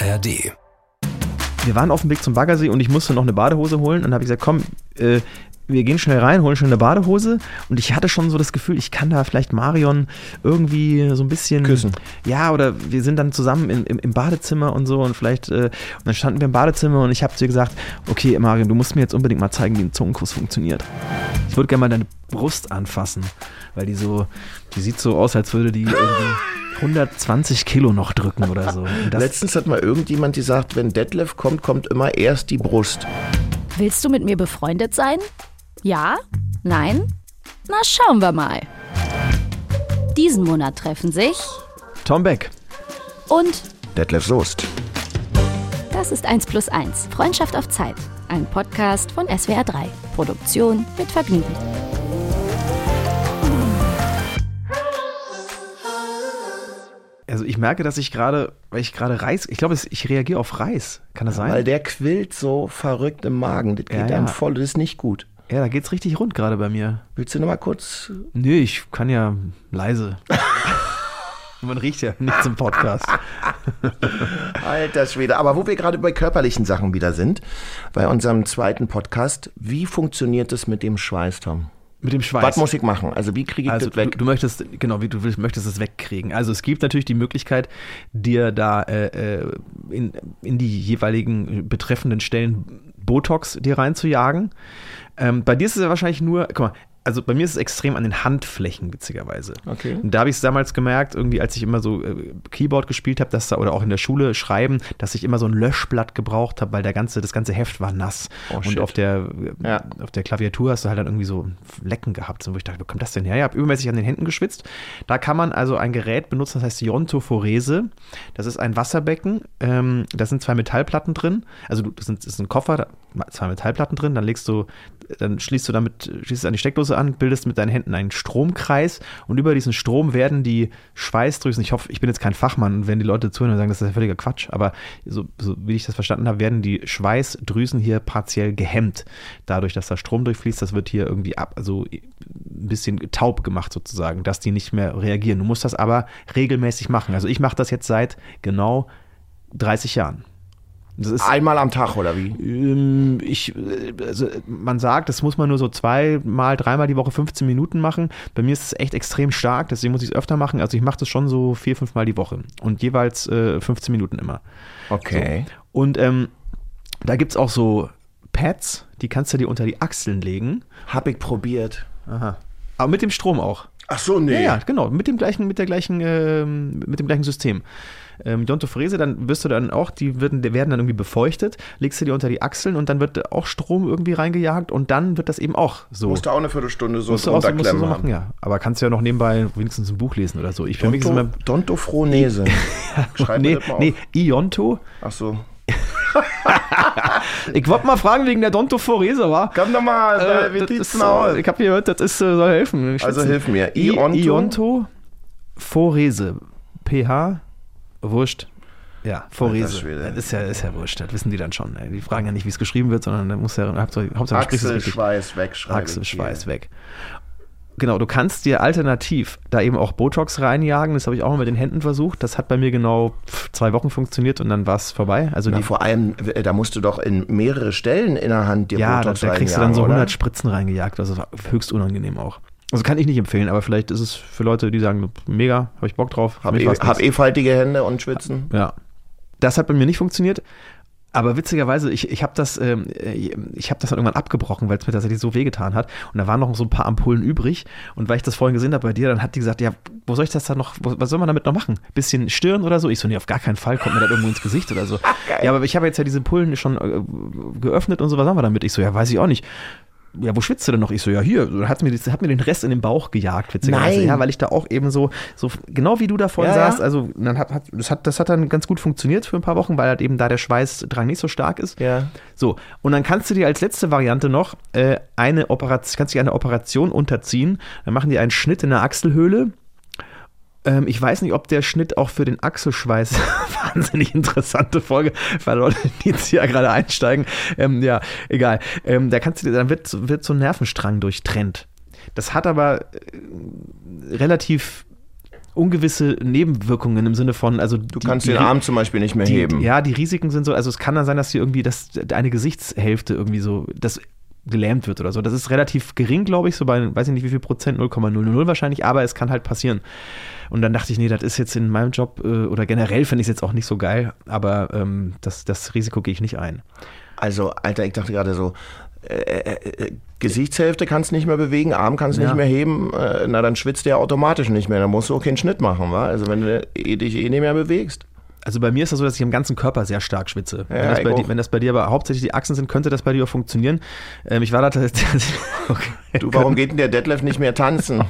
ARD. Wir waren auf dem Weg zum Baggersee und ich musste noch eine Badehose holen. Und dann habe ich gesagt, komm, äh, wir gehen schnell rein, holen schnell eine Badehose. Und ich hatte schon so das Gefühl, ich kann da vielleicht Marion irgendwie so ein bisschen. Küssen. Ja, oder wir sind dann zusammen in, im, im Badezimmer und so. Und vielleicht. Äh, und dann standen wir im Badezimmer und ich habe zu ihr gesagt: Okay, Marion, du musst mir jetzt unbedingt mal zeigen, wie ein Zungenkuss funktioniert. Ich würde gerne mal deine Brust anfassen, weil die so. Die sieht so aus, als würde die irgendwie 120 Kilo noch drücken oder so. Letztens hat mal irgendjemand gesagt, wenn Detlef kommt, kommt immer erst die Brust. Willst du mit mir befreundet sein? Ja? Nein? Na, schauen wir mal. Diesen Monat treffen sich Tom Beck. und Detlef Soest. das ist 1 plus 1. Freundschaft auf Zeit. Ein Podcast von SWR 3. Produktion mit Vergnügen. Also ich merke, dass ich gerade, weil ich gerade Reis, ich glaube, es- ich reagiere auf Reis. Kann das sein? Weil der quillt so verrückt im Magen. Das geht Ja, ja. einem voll, das ist nicht gut. ja, da geht's richtig rund gerade bei mir. Willst du noch mal kurz? Nö, ich kann ja leise. Man riecht ja nichts im Podcast. Alter Schwede. Aber wo wir gerade bei körperlichen Sachen wieder sind, bei unserem zweiten Podcast, wie funktioniert es mit dem Schweiß, Tom? Mit dem Schweiß. Was muss ich machen? Also wie kriege ich Also das du, weg? du möchtest, genau, wie du willst, möchtest es wegkriegen. Also es gibt natürlich die Möglichkeit, dir da äh, äh, in, in die jeweiligen betreffenden Stellen Botox dir reinzujagen. Ähm, bei dir ist es ja wahrscheinlich nur, guck mal, also bei mir ist es extrem an den Handflächen, witzigerweise. Okay. Und da habe ich es damals gemerkt, irgendwie, als ich immer so äh, Keyboard gespielt habe, dass da, oder auch in der Schule schreiben, dass ich immer so ein Löschblatt gebraucht habe, weil der ganze, das ganze Heft war nass. Oh, und shit. auf der, äh, Ja. auf der Klaviatur hast du halt dann irgendwie so Flecken gehabt, so, wo ich dachte, wo kommt das denn her? Ich habe übermäßig an den Händen geschwitzt. Da kann man also ein Gerät benutzen, das heißt Iontophorese. Das ist ein Wasserbecken. Ähm, da sind zwei Metallplatten drin. Also das, sind, das ist ein Koffer, da, zwei Metallplatten drin. Dann legst du, dann schließt du damit, schließt es an die Steckdose an, bildest mit deinen Händen einen Stromkreis und über diesen Strom werden die Schweißdrüsen, ich hoffe, ich bin jetzt kein Fachmann, wenn die Leute zuhören und sagen, das ist ja völliger Quatsch, aber so, so wie ich das verstanden habe, werden die Schweißdrüsen hier partiell gehemmt. Dadurch, dass da Strom durchfließt, das wird hier irgendwie ab, also ein bisschen taub gemacht sozusagen, dass die nicht mehr reagieren. Du musst das aber regelmäßig machen. Also ich mache das jetzt seit genau 30 Jahren. Einmal am Tag oder wie? ähm, ich, äh, also man sagt, das muss man nur so zweimal, dreimal die Woche 15 Minuten machen. Bei mir ist es echt extrem stark, deswegen muss ich es öfter machen. Also ich mache das schon so vier, fünf Mal die Woche und jeweils äh, 15 Minuten immer. Okay. Und ähm, da gibt es auch so Pads, die kannst du dir unter die Achseln legen. Hab ich probiert. Aha. Aber mit dem Strom auch. Ach so, nee. Ja, ja, genau, mit dem gleichen, mit der gleichen, ähm, mit dem gleichen System. Ähm, Iontophrese, dann wirst du dann auch, die werden, werden dann irgendwie befeuchtet, legst du die unter die Achseln und dann wird auch Strom irgendwie reingejagt und dann wird das eben auch so. Musst du auch eine Viertelstunde so Musst du auch so, musst du so machen, haben. ja. Aber kannst du ja noch nebenbei wenigstens ein Buch lesen oder so. Ich für mich ist Donto, Dontophronese. Schreib mir nee, das mal nee, auf. Ionto. Ach so. Ich wollte mal fragen wegen der Dontophorese, war. Komm doch mal, Äh, wie das sieht's ist, aus? äh, ich habe gehört, das ist, äh, soll helfen. Also hilf mir. Ionto? Ionto Phorese. PH, wurscht. Ja. Schwede. Das ist ja, ist ja wurscht, das wissen die dann schon. ey. Die fragen ja nicht, wie es geschrieben wird, sondern da muss ja, Hauptsache, es richtig. Achselschweiß wegschreiben. Achselschweiß weg. Genau, du kannst dir alternativ da eben auch Botox reinjagen. Das habe ich auch mal mit den Händen versucht. Das hat bei mir genau zwei Wochen funktioniert und dann war es vorbei. Also Na, die, vor allem, äh, da musst du doch in mehrere Stellen in der Hand dir ja, Botox da kriegst du dann so reinjagen, 100 oder? Spritzen reingejagt. Also war höchst unangenehm auch. Also kann ich nicht empfehlen, aber vielleicht ist es für Leute, die sagen, mega, habe ich Bock drauf. Für Hab, mich eh, hab eh faltige Hände und schwitzen. Ja. Das hat bei mir nicht funktioniert. Aber witzigerweise, ich, ich habe das, ähm, äh, ich hab das dann irgendwann abgebrochen, weil es mir tatsächlich so wehgetan hat. Und da waren noch so ein paar Ampullen übrig. Und weil ich das vorhin gesehen habe bei dir, dann hat die gesagt, ja, wo soll ich das dann noch, was soll man damit noch machen? Bisschen Stirn oder so? Ich so, nee, auf gar keinen Fall, kommt mir das irgendwo ins Gesicht oder so. ja, aber ich habe jetzt ja diese Pullen schon äh, geöffnet und so, was haben wir damit? Ich so, ja, weiß ich auch nicht. Ja, wo schwitzt du denn noch? Ich so, ja, hier. Dann Hat mir, hat mir den Rest in den Bauch gejagt, witzigerweise. Nein. Ja, weil ich da auch eben so, so genau wie du da vorhin Ja, ja. saßt, also dann hat, hat, das, hat, das hat dann ganz gut funktioniert für ein paar Wochen, weil halt eben da der Schweißdrang nicht so stark ist. Ja. So, und dann kannst du dir als letzte Variante noch äh, eine Operation, kannst dir eine Operation unterziehen. Dann machen die einen Schnitt in der Achselhöhle. Ähm, ich weiß nicht, ob der Schnitt auch für den Achselschweiß wahnsinnig interessante Folge für Leute, die jetzt hier gerade einsteigen. Ähm, ja, egal. Ähm, da kannst du dir, dann wird, wird so ein Nervenstrang durchtrennt. Das hat aber äh, relativ ungewisse Nebenwirkungen im Sinne von, also du kannst den Arm zum Beispiel nicht mehr die, heben. Ja, die Risiken sind so, also es kann dann sein, dass dir irgendwie das, eine Gesichtshälfte irgendwie so, das gelähmt wird oder so. Das ist relativ gering, glaube ich, so bei, weiß ich nicht wie viel Prozent, 0,000 wahrscheinlich, aber es kann halt passieren. Und dann dachte ich, nee, das ist jetzt in meinem Job äh, oder generell finde ich es jetzt auch nicht so geil, aber ähm, das, das Risiko gehe ich nicht ein. Also, Alter, ich dachte gerade so, äh, äh, äh Gesichtshälfte kannst nicht mehr bewegen, Arm kannst ja. nicht mehr heben, äh, na dann schwitzt der automatisch nicht mehr, dann musst du auch keinen Schnitt machen, wa? Also wenn du dich eh nicht mehr bewegst. Also bei mir ist das so, dass ich im ganzen Körper sehr stark schwitze. Ja, wenn, das bei, wenn, das bei dir aber hauptsächlich die Achsen sind, könnte das bei dir auch funktionieren. Ähm, ich war da tatsächlich. Okay. Du, warum geht denn der Detlef nicht mehr tanzen?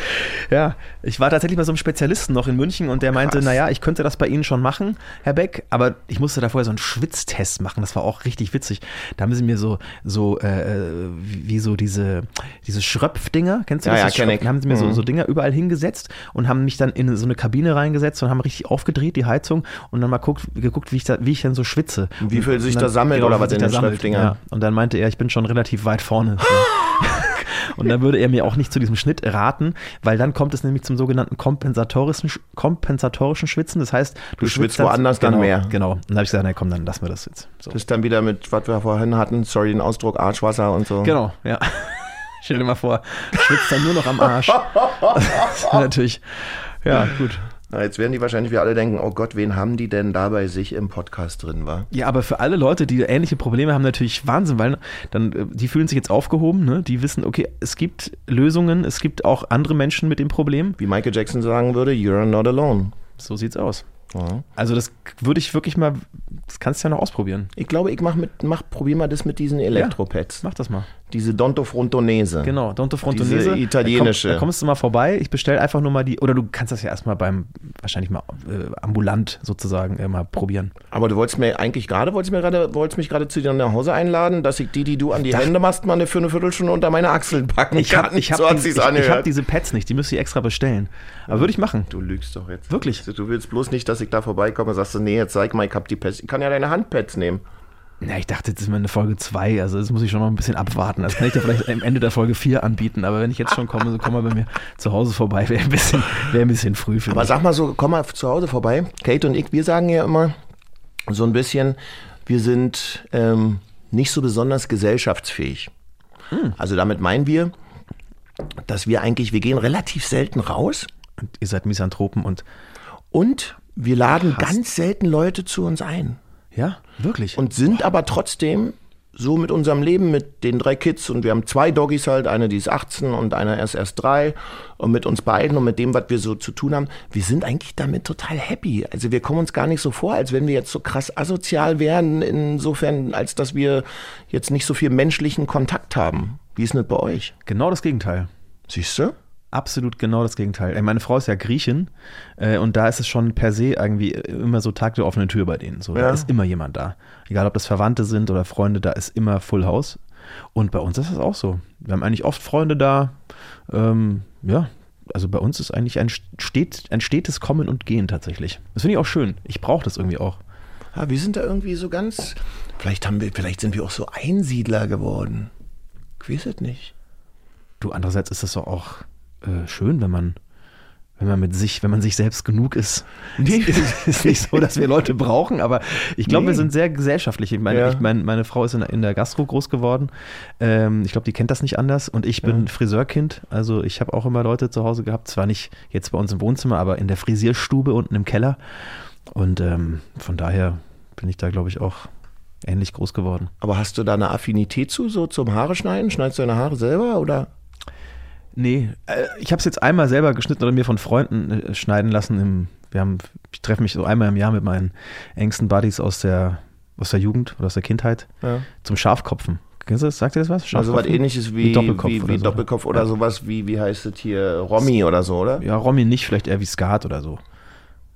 ja, ich war tatsächlich bei so einem Spezialisten noch in München und der meinte, Krass. naja, ich könnte das bei Ihnen schon machen, Herr Beck, aber ich musste da vorher so einen Schwitztest machen. Das war auch richtig witzig. Da haben sie mir so, so äh, wie so diese, diese Schröpfdinger, kennst du das? Ja, ja, kenn ich. Da haben sie mir mhm. so, so Dinger überall hingesetzt und haben mich dann in so eine Kabine reingesetzt und haben richtig aufgedreht, die Heizung und dann mal guckt, geguckt, wie ich, da, wie ich dann so schwitze. Wie viel sich da sammelt genau, oder was in den Schriftdingern. Ja. Und dann meinte er, ich bin schon relativ weit vorne. So. Und dann würde er mir auch nicht zu diesem Schnitt raten, weil dann kommt es nämlich zum sogenannten kompensatorischen, kompensatorischen Schwitzen. Das heißt, du, du schwitzt woanders genau, dann mehr. Genau. Und dann habe ich gesagt, na komm, dann lassen wir das jetzt. So. Das ist dann wieder mit, was wir vorhin hatten, sorry den Ausdruck, Arschwasser und so. Genau, ja. Stell dir mal vor, schwitzt dann nur noch am Arsch. Das ist natürlich, ja, gut. Na, jetzt werden die wahrscheinlich wir alle denken, oh Gott, wen haben die denn da bei sich im Podcast drin, war? Ja, aber für alle Leute, die ähnliche Probleme haben, natürlich Wahnsinn, weil dann, äh, die fühlen sich jetzt aufgehoben, ne? die wissen, okay, es gibt Lösungen, es gibt auch andere Menschen mit dem Problem. Wie Michael Jackson sagen würde, you're not alone. So sieht's aus. Ja. Also das würde ich wirklich mal, das kannst du ja noch ausprobieren. Ich glaube, ich mach mit, mach, probier mal das mit diesen Elektropads. Ja, mach das mal. Diese Donto Frontonese. Genau, Donto Frontonese. Diese italienische. Da, komm, da, kommst du mal vorbei. Ich bestelle einfach nur mal die, oder du kannst das ja erstmal beim, wahrscheinlich mal äh, ambulant sozusagen äh, mal probieren. Aber du wolltest mir eigentlich gerade, wolltest mir gerade, wolltest mich gerade zu dir nach Hause einladen, dass ich die, die du an die Hände machst, mal für eine Viertelstunde unter meine Achseln packen ich hab, Ich habe so die, hab diese Pads nicht, die müsste ich extra bestellen. Aber würde ich machen. Du lügst doch jetzt. Wirklich? Du willst bloß nicht, dass ich da vorbeikomme und sagst du, nee, jetzt zeig mal, ich hab die Pads. Ich kann ja deine Handpads nehmen. Na, ich dachte, das ist mal eine Folge 2, also das muss ich schon noch ein bisschen abwarten. Das kann ich dir vielleicht am Ende der Folge 4 anbieten, aber wenn ich jetzt schon komme, so komm mal bei mir zu Hause vorbei, wäre ein, bisschen, wär ein bisschen früh für mich. Aber sag mal so, komm mal zu Hause vorbei. Kate und ich, wir sagen ja immer so ein bisschen, wir sind ähm, nicht so besonders gesellschaftsfähig. Hm. Also damit meinen wir, dass wir eigentlich, wir gehen relativ selten raus. Und ihr seid Misanthropen und... Und wir laden Hast. ganz selten Leute zu uns ein. Ja, wirklich. Und sind aber trotzdem so mit unserem Leben, mit den drei Kids und wir haben zwei Doggies halt, eine die ist 18 und einer ist erst drei und mit uns beiden und mit dem, was wir so zu tun haben, wir sind eigentlich damit total happy. Also wir kommen uns gar nicht so vor, als wenn wir jetzt so krass asozial wären, insofern, als dass wir jetzt nicht so viel menschlichen Kontakt haben. Wie ist das bei euch? Genau das Gegenteil. Siehst du? Absolut genau das Gegenteil. Meine Frau ist ja Griechin äh, und da ist es schon per se irgendwie immer so Tag der offenen Tür bei denen. So, ja. Da ist immer jemand da. Egal, ob das Verwandte sind oder Freunde, da ist immer Full House. Und bei uns ist das auch so. Wir haben eigentlich oft Freunde da. Ähm, ja, also bei uns ist eigentlich ein, stet, ein stetes Kommen und Gehen tatsächlich. Das finde ich auch schön. Ich brauche das irgendwie auch. Ja, wir sind da irgendwie so ganz. Vielleicht haben wir, vielleicht sind wir auch so Einsiedler geworden. Ich weiß es nicht. Du, andererseits ist das doch auch äh, schön, wenn man wenn man mit sich, wenn man sich selbst genug ist. Nee. ist, ist nicht so, dass wir Leute brauchen, aber ich glaube, nee. wir sind sehr gesellschaftlich. Ich meine, ja. ich mein, meine Frau ist in, in, der Gastro groß geworden. Ähm, ich glaube, die kennt das nicht anders. Und ich bin ja. Friseurkind. Also ich habe auch immer Leute zu Hause gehabt. Zwar nicht jetzt bei uns im Wohnzimmer, aber in der Frisierstube unten im Keller. Und ähm, von daher bin ich da, glaube ich, auch ähnlich groß geworden. Aber hast du da eine Affinität zu, so zum Haare schneiden? Schneidest du deine Haare selber oder? Nee, äh, ich habe es jetzt einmal selber geschnitten oder mir von Freunden äh, schneiden lassen. Im, wir haben, ich treffe mich so einmal im Jahr mit meinen engsten Buddies aus der, aus der Jugend oder aus der Kindheit ja. zum Schafkopfen. Kennst du das? Sagt ihr das was? Also was ähnliches wie, wie Doppelkopf, wie, wie oder, Doppelkopf so. oder ja. sowas wie, wie heißt es hier, Romy oder so, oder? Ja, Romy nicht, vielleicht eher wie Skat oder so.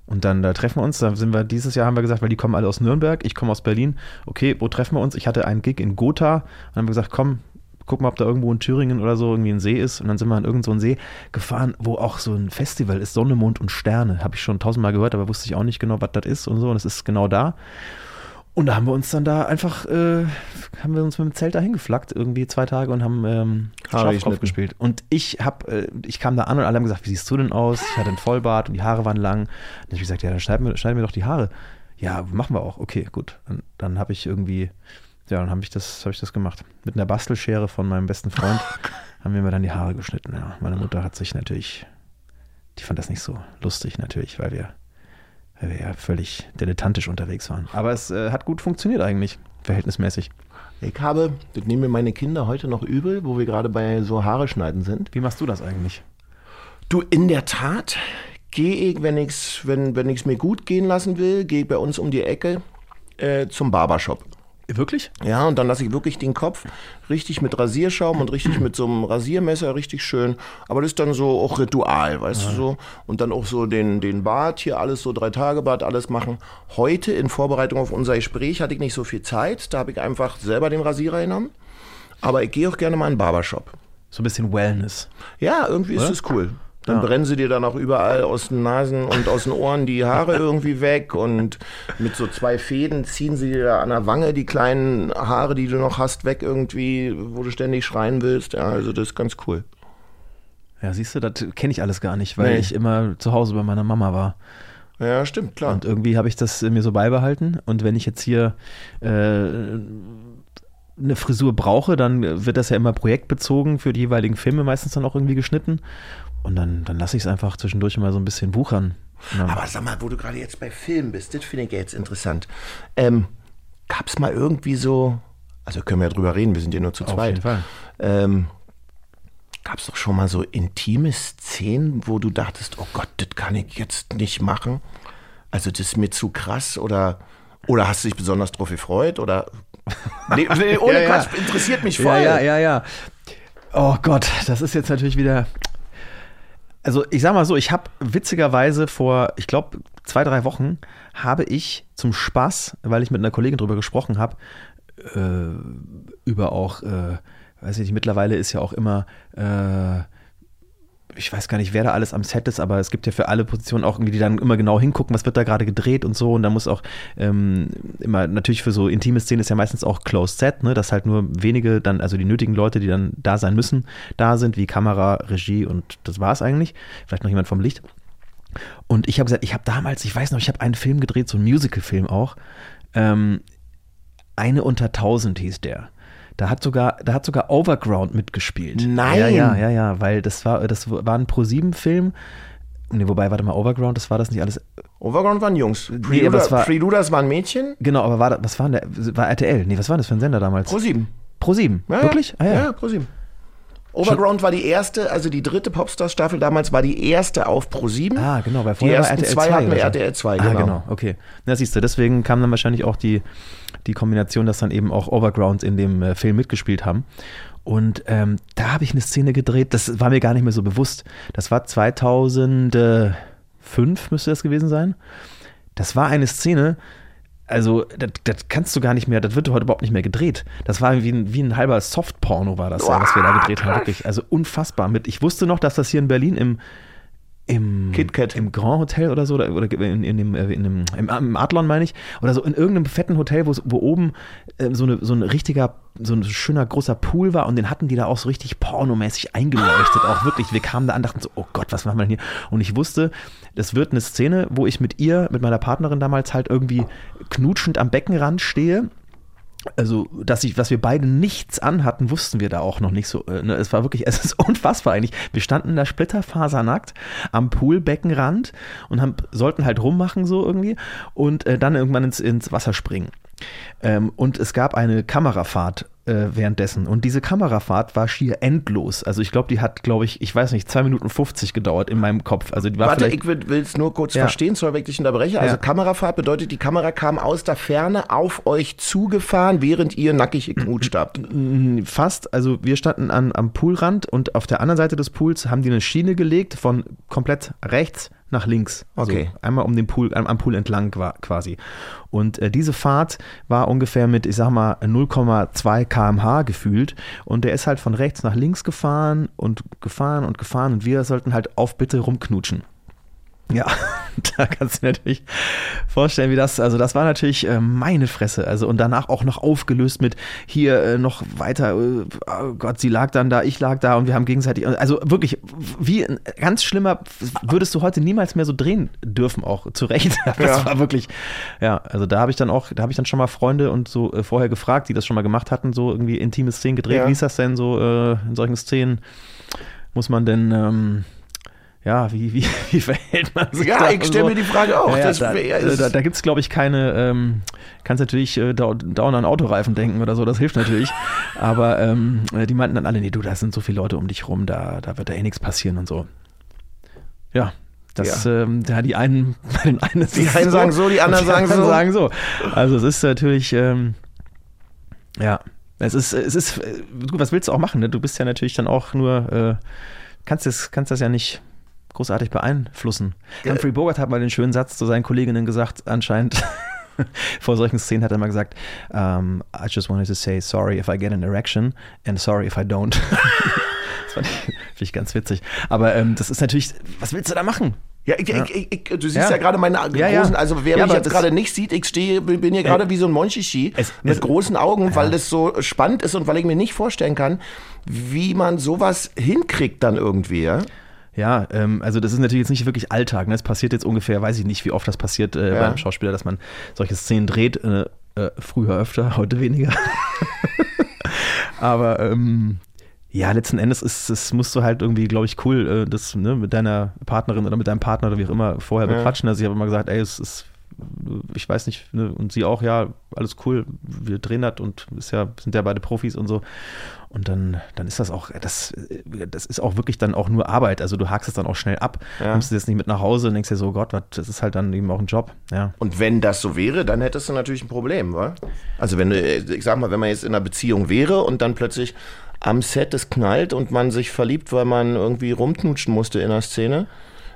Und dann da treffen wir uns, da sind wir, dieses Jahr haben wir gesagt, weil die kommen alle aus Nürnberg, ich komme aus Berlin. Okay, wo treffen wir uns? Ich hatte einen Gig in Gotha und dann haben wir gesagt, komm, gucken, ob da irgendwo in Thüringen oder so irgendwie ein See ist. Und dann sind wir an irgendeinen so See gefahren, wo auch so ein Festival ist, Sonne, Mond und Sterne. Habe ich schon tausendmal gehört, aber wusste ich auch nicht genau, was das ist und so. Und es ist genau da. Und da haben wir uns dann da einfach, äh, haben wir uns mit dem Zelt dahin geflackt, irgendwie zwei Tage und haben ähm, Haare Schafkopf gespielt. Und ich hab, äh, ich kam da an und alle haben gesagt, wie siehst du denn aus? Ich hatte einen Vollbart und die Haare waren lang. Und dann habe ich gesagt, ja, dann schneiden wir, schneiden wir doch die Haare. Ja, machen wir auch. Okay, gut. Und dann habe ich irgendwie, ja, dann habe ich das, habe ich das gemacht. Mit einer Bastelschere von meinem besten Freund haben wir mir dann die Haare geschnitten. Ja, meine Mutter hat sich natürlich, die fand das nicht so lustig natürlich, weil wir weil wir ja völlig dilettantisch unterwegs waren. Aber es äh, hat gut funktioniert eigentlich, verhältnismäßig. Ich habe, das nehmen mir meine Kinder heute noch übel, wo wir gerade bei so Haare schneiden sind. Wie machst du das eigentlich? Du, in der Tat gehe ich, wenn ich es wenn, wenn ich's mir gut gehen lassen will, gehe ich bei uns um die Ecke äh, zum Barbershop. Wirklich? Ja, und dann lasse ich wirklich den Kopf richtig mit Rasierschaum und richtig mit so einem Rasiermesser richtig schön. Aber das ist dann so auch Ritual, weißt du so. Und dann auch so den, den Bart hier, alles so drei Tage Bart, alles machen. Heute in Vorbereitung auf unser Gespräch hatte ich nicht so viel Zeit. Da habe ich einfach selber den Rasierer genommen. Aber ich gehe auch gerne mal in den Barbershop. So ein bisschen Wellness. Ja, irgendwie ist es cool. Dann Ja. brennen sie dir dann auch überall aus den Nasen und aus den Ohren die Haare irgendwie weg und mit so zwei Fäden ziehen sie dir an der Wange die kleinen Haare, die du noch hast, weg irgendwie, wo du ständig schreien willst. Ja, also das ist ganz cool. Ja, siehst du, das kenne ich alles gar nicht, weil Nee. ich immer zu Hause bei meiner Mama war. Ja, stimmt, klar. Und irgendwie habe ich das mir so beibehalten. Und wenn ich jetzt hier äh, eine Frisur brauche, dann wird das ja immer projektbezogen für die jeweiligen Filme meistens dann auch irgendwie geschnitten. Und dann, dann lasse ich es einfach zwischendurch mal so ein bisschen wuchern. Ja. Aber sag mal, wo du gerade jetzt bei Filmen bist, das finde ich ja jetzt interessant. Ähm, Gab es mal irgendwie so, also können wir ja drüber reden, wir sind ja nur zu Auf zweit. jeden Fall. Ähm, Gab es doch schon mal so intime Szenen, wo du dachtest, oh Gott, das kann ich jetzt nicht machen? Also das ist mir zu krass oder, oder hast du dich besonders drauf gefreut oder... Nee, ohne ja. Quatsch, interessiert mich voll. Ja, ja, ja, ja. Oh Gott, das ist jetzt natürlich wieder. Also ich sag mal so, ich habe witzigerweise vor, ich glaube, zwei, drei Wochen habe ich zum Spaß, weil ich mit einer Kollegin drüber gesprochen habe, äh, über auch, äh, weiß ich nicht, mittlerweile ist ja auch immer, äh, ich weiß gar nicht, wer da alles am Set ist, aber es gibt ja für alle Positionen auch irgendwie, die dann immer genau hingucken, was wird da gerade gedreht und so. Und da muss auch ähm, immer, natürlich für so intime Szenen ist ja meistens auch Closed Set, ne, dass halt nur wenige dann, also die nötigen Leute, die dann da sein müssen, da sind, wie Kamera, Regie und das war es eigentlich. Vielleicht noch jemand vom Licht. Und ich habe gesagt, ich habe damals, ich weiß noch, ich habe einen Film gedreht, so einen Musical-Film auch. Ähm, eine unter tausend hieß der. Da hat sogar, da hat sogar Overground mitgespielt. Nein. Ja, ja, ja, ja, weil das war, das war ein Pro-7-Film. Nee, wobei, warte mal, Overground, das war das nicht alles. Overground waren Jungs. Nee, aber Preluda, das war- waren Mädchen. Genau, aber war, was war denn der? War RTL? Nee, was war das für ein Sender damals? Pro 7. Pro7. Ja, Wirklich? Ja, Ah, ja. ja Pro 7. Overground war die erste, also die dritte Popstars-Staffel damals war die erste auf Pro 7. Ah, genau, weil Die vorher war ersten RTL zwei 2 hatten wir. RTL 2, Ah, genau. genau, okay. Na, siehst du, deswegen kam dann wahrscheinlich auch die, die Kombination, dass dann eben auch Overground in dem äh, Film mitgespielt haben. Und ähm, da habe ich eine Szene gedreht, das war mir gar nicht mehr so bewusst. Das war 2005, müsste das gewesen sein. Das war eine Szene, also das, das kannst du gar nicht mehr, das wird heute überhaupt nicht mehr gedreht. Das war wie ein, wie ein halber Softporno war das, ja, was wir da gedreht haben, wirklich. Also unfassbar. Mit, ich wusste noch, dass das hier in Berlin im im, KitKat. im Grand Hotel oder so, oder, oder in, in dem, äh, in dem im, im Adlon meine ich, oder so in irgendeinem fetten Hotel, wo, wo oben äh, so, eine, so ein richtiger, so ein schöner großer Pool war und den hatten die da auch so richtig pornomäßig eingeleuchtet, auch wirklich. Wir kamen da an, dachten so, oh Gott, was machen wir denn hier? Und ich wusste, das wird eine Szene, wo ich mit ihr, mit meiner Partnerin damals halt irgendwie knutschend am Beckenrand stehe also, dass ich, was wir beide nichts anhatten, wussten wir da auch noch nicht so. äh, Ne? Es war wirklich, es ist unfassbar eigentlich. Wir standen da splitterfasernackt am Poolbeckenrand und haben, sollten halt rummachen so irgendwie und äh, dann irgendwann ins, ins Wasser springen. Ähm, und es gab eine Kamerafahrt äh, währenddessen. Und diese Kamerafahrt war schier endlos. Also ich glaube, die hat, glaube ich, ich weiß nicht, 2 Minuten 50 gedauert in meinem Kopf. Also die war Warte, ich will es nur kurz Ja. verstehen, sorry, wenn ich dich unterbreche. Also Ja. Kamerafahrt bedeutet, die Kamera kam aus der Ferne auf euch zugefahren, während ihr nackig geknutscht habt. Fast, also wir standen an, am Poolrand und auf der anderen Seite des Pools haben die eine Schiene gelegt von komplett rechts nach links. Also Okay. einmal um den Pool, am, Pool entlang quasi. Und äh, diese Fahrt war ungefähr mit, ich sag mal, 0,2 kmh gefühlt. Und der ist halt von rechts nach links gefahren und gefahren und gefahren und wir sollten halt auf Bitte rumknutschen. Ja, da kannst du dir natürlich vorstellen, wie das, also das war natürlich äh, meine Fresse. Also und danach auch noch aufgelöst mit hier äh, noch weiter, äh, oh Gott, sie lag dann da, ich lag da und wir haben gegenseitig, also wirklich, wie ein ganz schlimmer, würdest du heute niemals mehr so drehen dürfen, auch zu Recht. Das Ja. war wirklich, ja, also da habe ich dann auch, da habe ich dann schon mal Freunde und so vorher gefragt, die das schon mal gemacht hatten, so irgendwie intime Szenen gedreht. Ja. Wie ist das denn so in solchen Szenen? Muss man denn, ähm, ja, wie, wie, wie verhält man sich Ja, da ich und stell mir die Frage auch. Ja, ja, da äh, da, da gibt es, glaube ich, keine, ähm, kannst natürlich äh, dau- dauernd an Autoreifen denken oder so, das hilft natürlich. Aber ähm, äh, die meinten dann alle, nee, du, da sind so viele Leute um dich rum, da, da wird da eh nichts passieren und so. Ja. Das, ähm, ja, die einen, bei den einen ist Die einen sagen so, die anderen sagen so. sagen so. Also es ist natürlich, ähm, ja, es ist, es ist, äh, gut, was willst du auch machen? Ne? Du bist ja natürlich dann auch nur, äh, kannst das, kannst das ja nicht großartig beeinflussen. Ja. Humphrey Bogart hat mal den schönen Satz zu seinen Kolleginnen gesagt, anscheinend. Vor solchen Szenen hat er mal gesagt, um, I just wanted to say sorry if I get an erection and sorry if I don't. das fand ich, finde ich ganz witzig. Aber ähm, das ist natürlich, was willst du da machen? Ja, ich, Ich, ich, ich, du siehst ja, Ja. gerade meine Ja, ja. großen, also wer Ja, mich jetzt gerade nicht sieht, ich stehe, bin hier gerade wie so ein Monchichi Es- mit es- großen Augen, weil das so spannend ist und weil ich mir nicht vorstellen kann, wie man sowas hinkriegt dann irgendwie. Ja? Ja, ähm, also das ist natürlich jetzt nicht wirklich Alltag. Ne? Es passiert jetzt ungefähr, weiß ich nicht, wie oft das passiert äh, Ja. beim Schauspieler, dass man solche Szenen dreht. Äh, äh, früher öfter, heute weniger. Aber ähm, ja, letzten Endes ist es musst du halt irgendwie, glaube ich, cool, äh, das ne, mit deiner Partnerin oder mit deinem Partner oder wie auch immer vorher Ja. bequatschen. Also ich habe immer gesagt, ey, es ist, ich weiß nicht, ne? und sie auch, ja, alles cool, wir drehen das und ist ja, sind ja beide Profis und so. Und dann, dann ist das auch, das, das ist auch wirklich dann auch nur Arbeit. Also du hakst es dann auch schnell ab, Ja. nimmst es jetzt nicht mit nach Hause und denkst dir so, Gott, was, das ist halt dann eben auch ein Job. Ja. Und wenn das so wäre, dann hättest du natürlich ein Problem, wa? Also wenn du, ich sag mal, wenn man jetzt in einer Beziehung wäre und dann plötzlich am Set es knallt und man sich verliebt, weil man irgendwie rumknutschen musste in der Szene,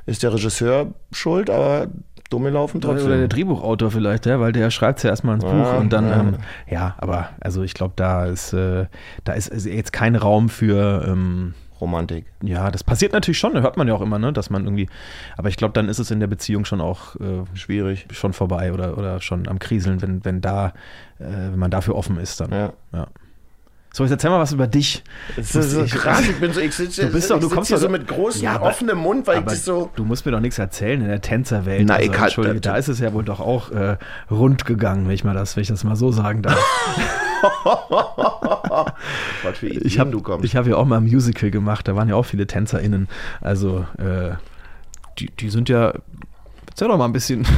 ist der Regisseur schuld, aber Dumme laufen Oder der trotzdem. Drehbuchautor vielleicht, ja, weil der schreibt es ja erstmal ins Buch Ja, und dann, ja. ähm, ja, aber also ich glaube, da ist, äh, da ist jetzt kein Raum für, ähm, Romantik. ja, das passiert natürlich schon, hört man ja auch immer, ne, dass man irgendwie, aber ich glaube, dann ist es in der Beziehung schon auch äh, Schwierig. schon vorbei oder, oder schon am Kriseln, wenn, wenn da, äh, wenn man dafür offen ist dann. Ja. ja. So, jetzt erzähl mal was über dich. Das ist so Ich- krass, ich bin so, ich sitze Du bist doch- ich du sitz kommst hier so mit großem, Ja, aber- offenem Mund, weil ich das so. du musst mir doch nichts erzählen in der Tänzerwelt. Na, also, ich Entschuldige, da ist es ja wohl doch auch äh, rund gegangen, wenn ich, mal das, wenn ich das mal so sagen darf. Was für Ideen Ich habe du kommst. ich hab ja auch mal ein Musical gemacht, da waren ja auch viele TänzerInnen. Also, äh, die, die sind ja. Erzähl doch mal ein bisschen.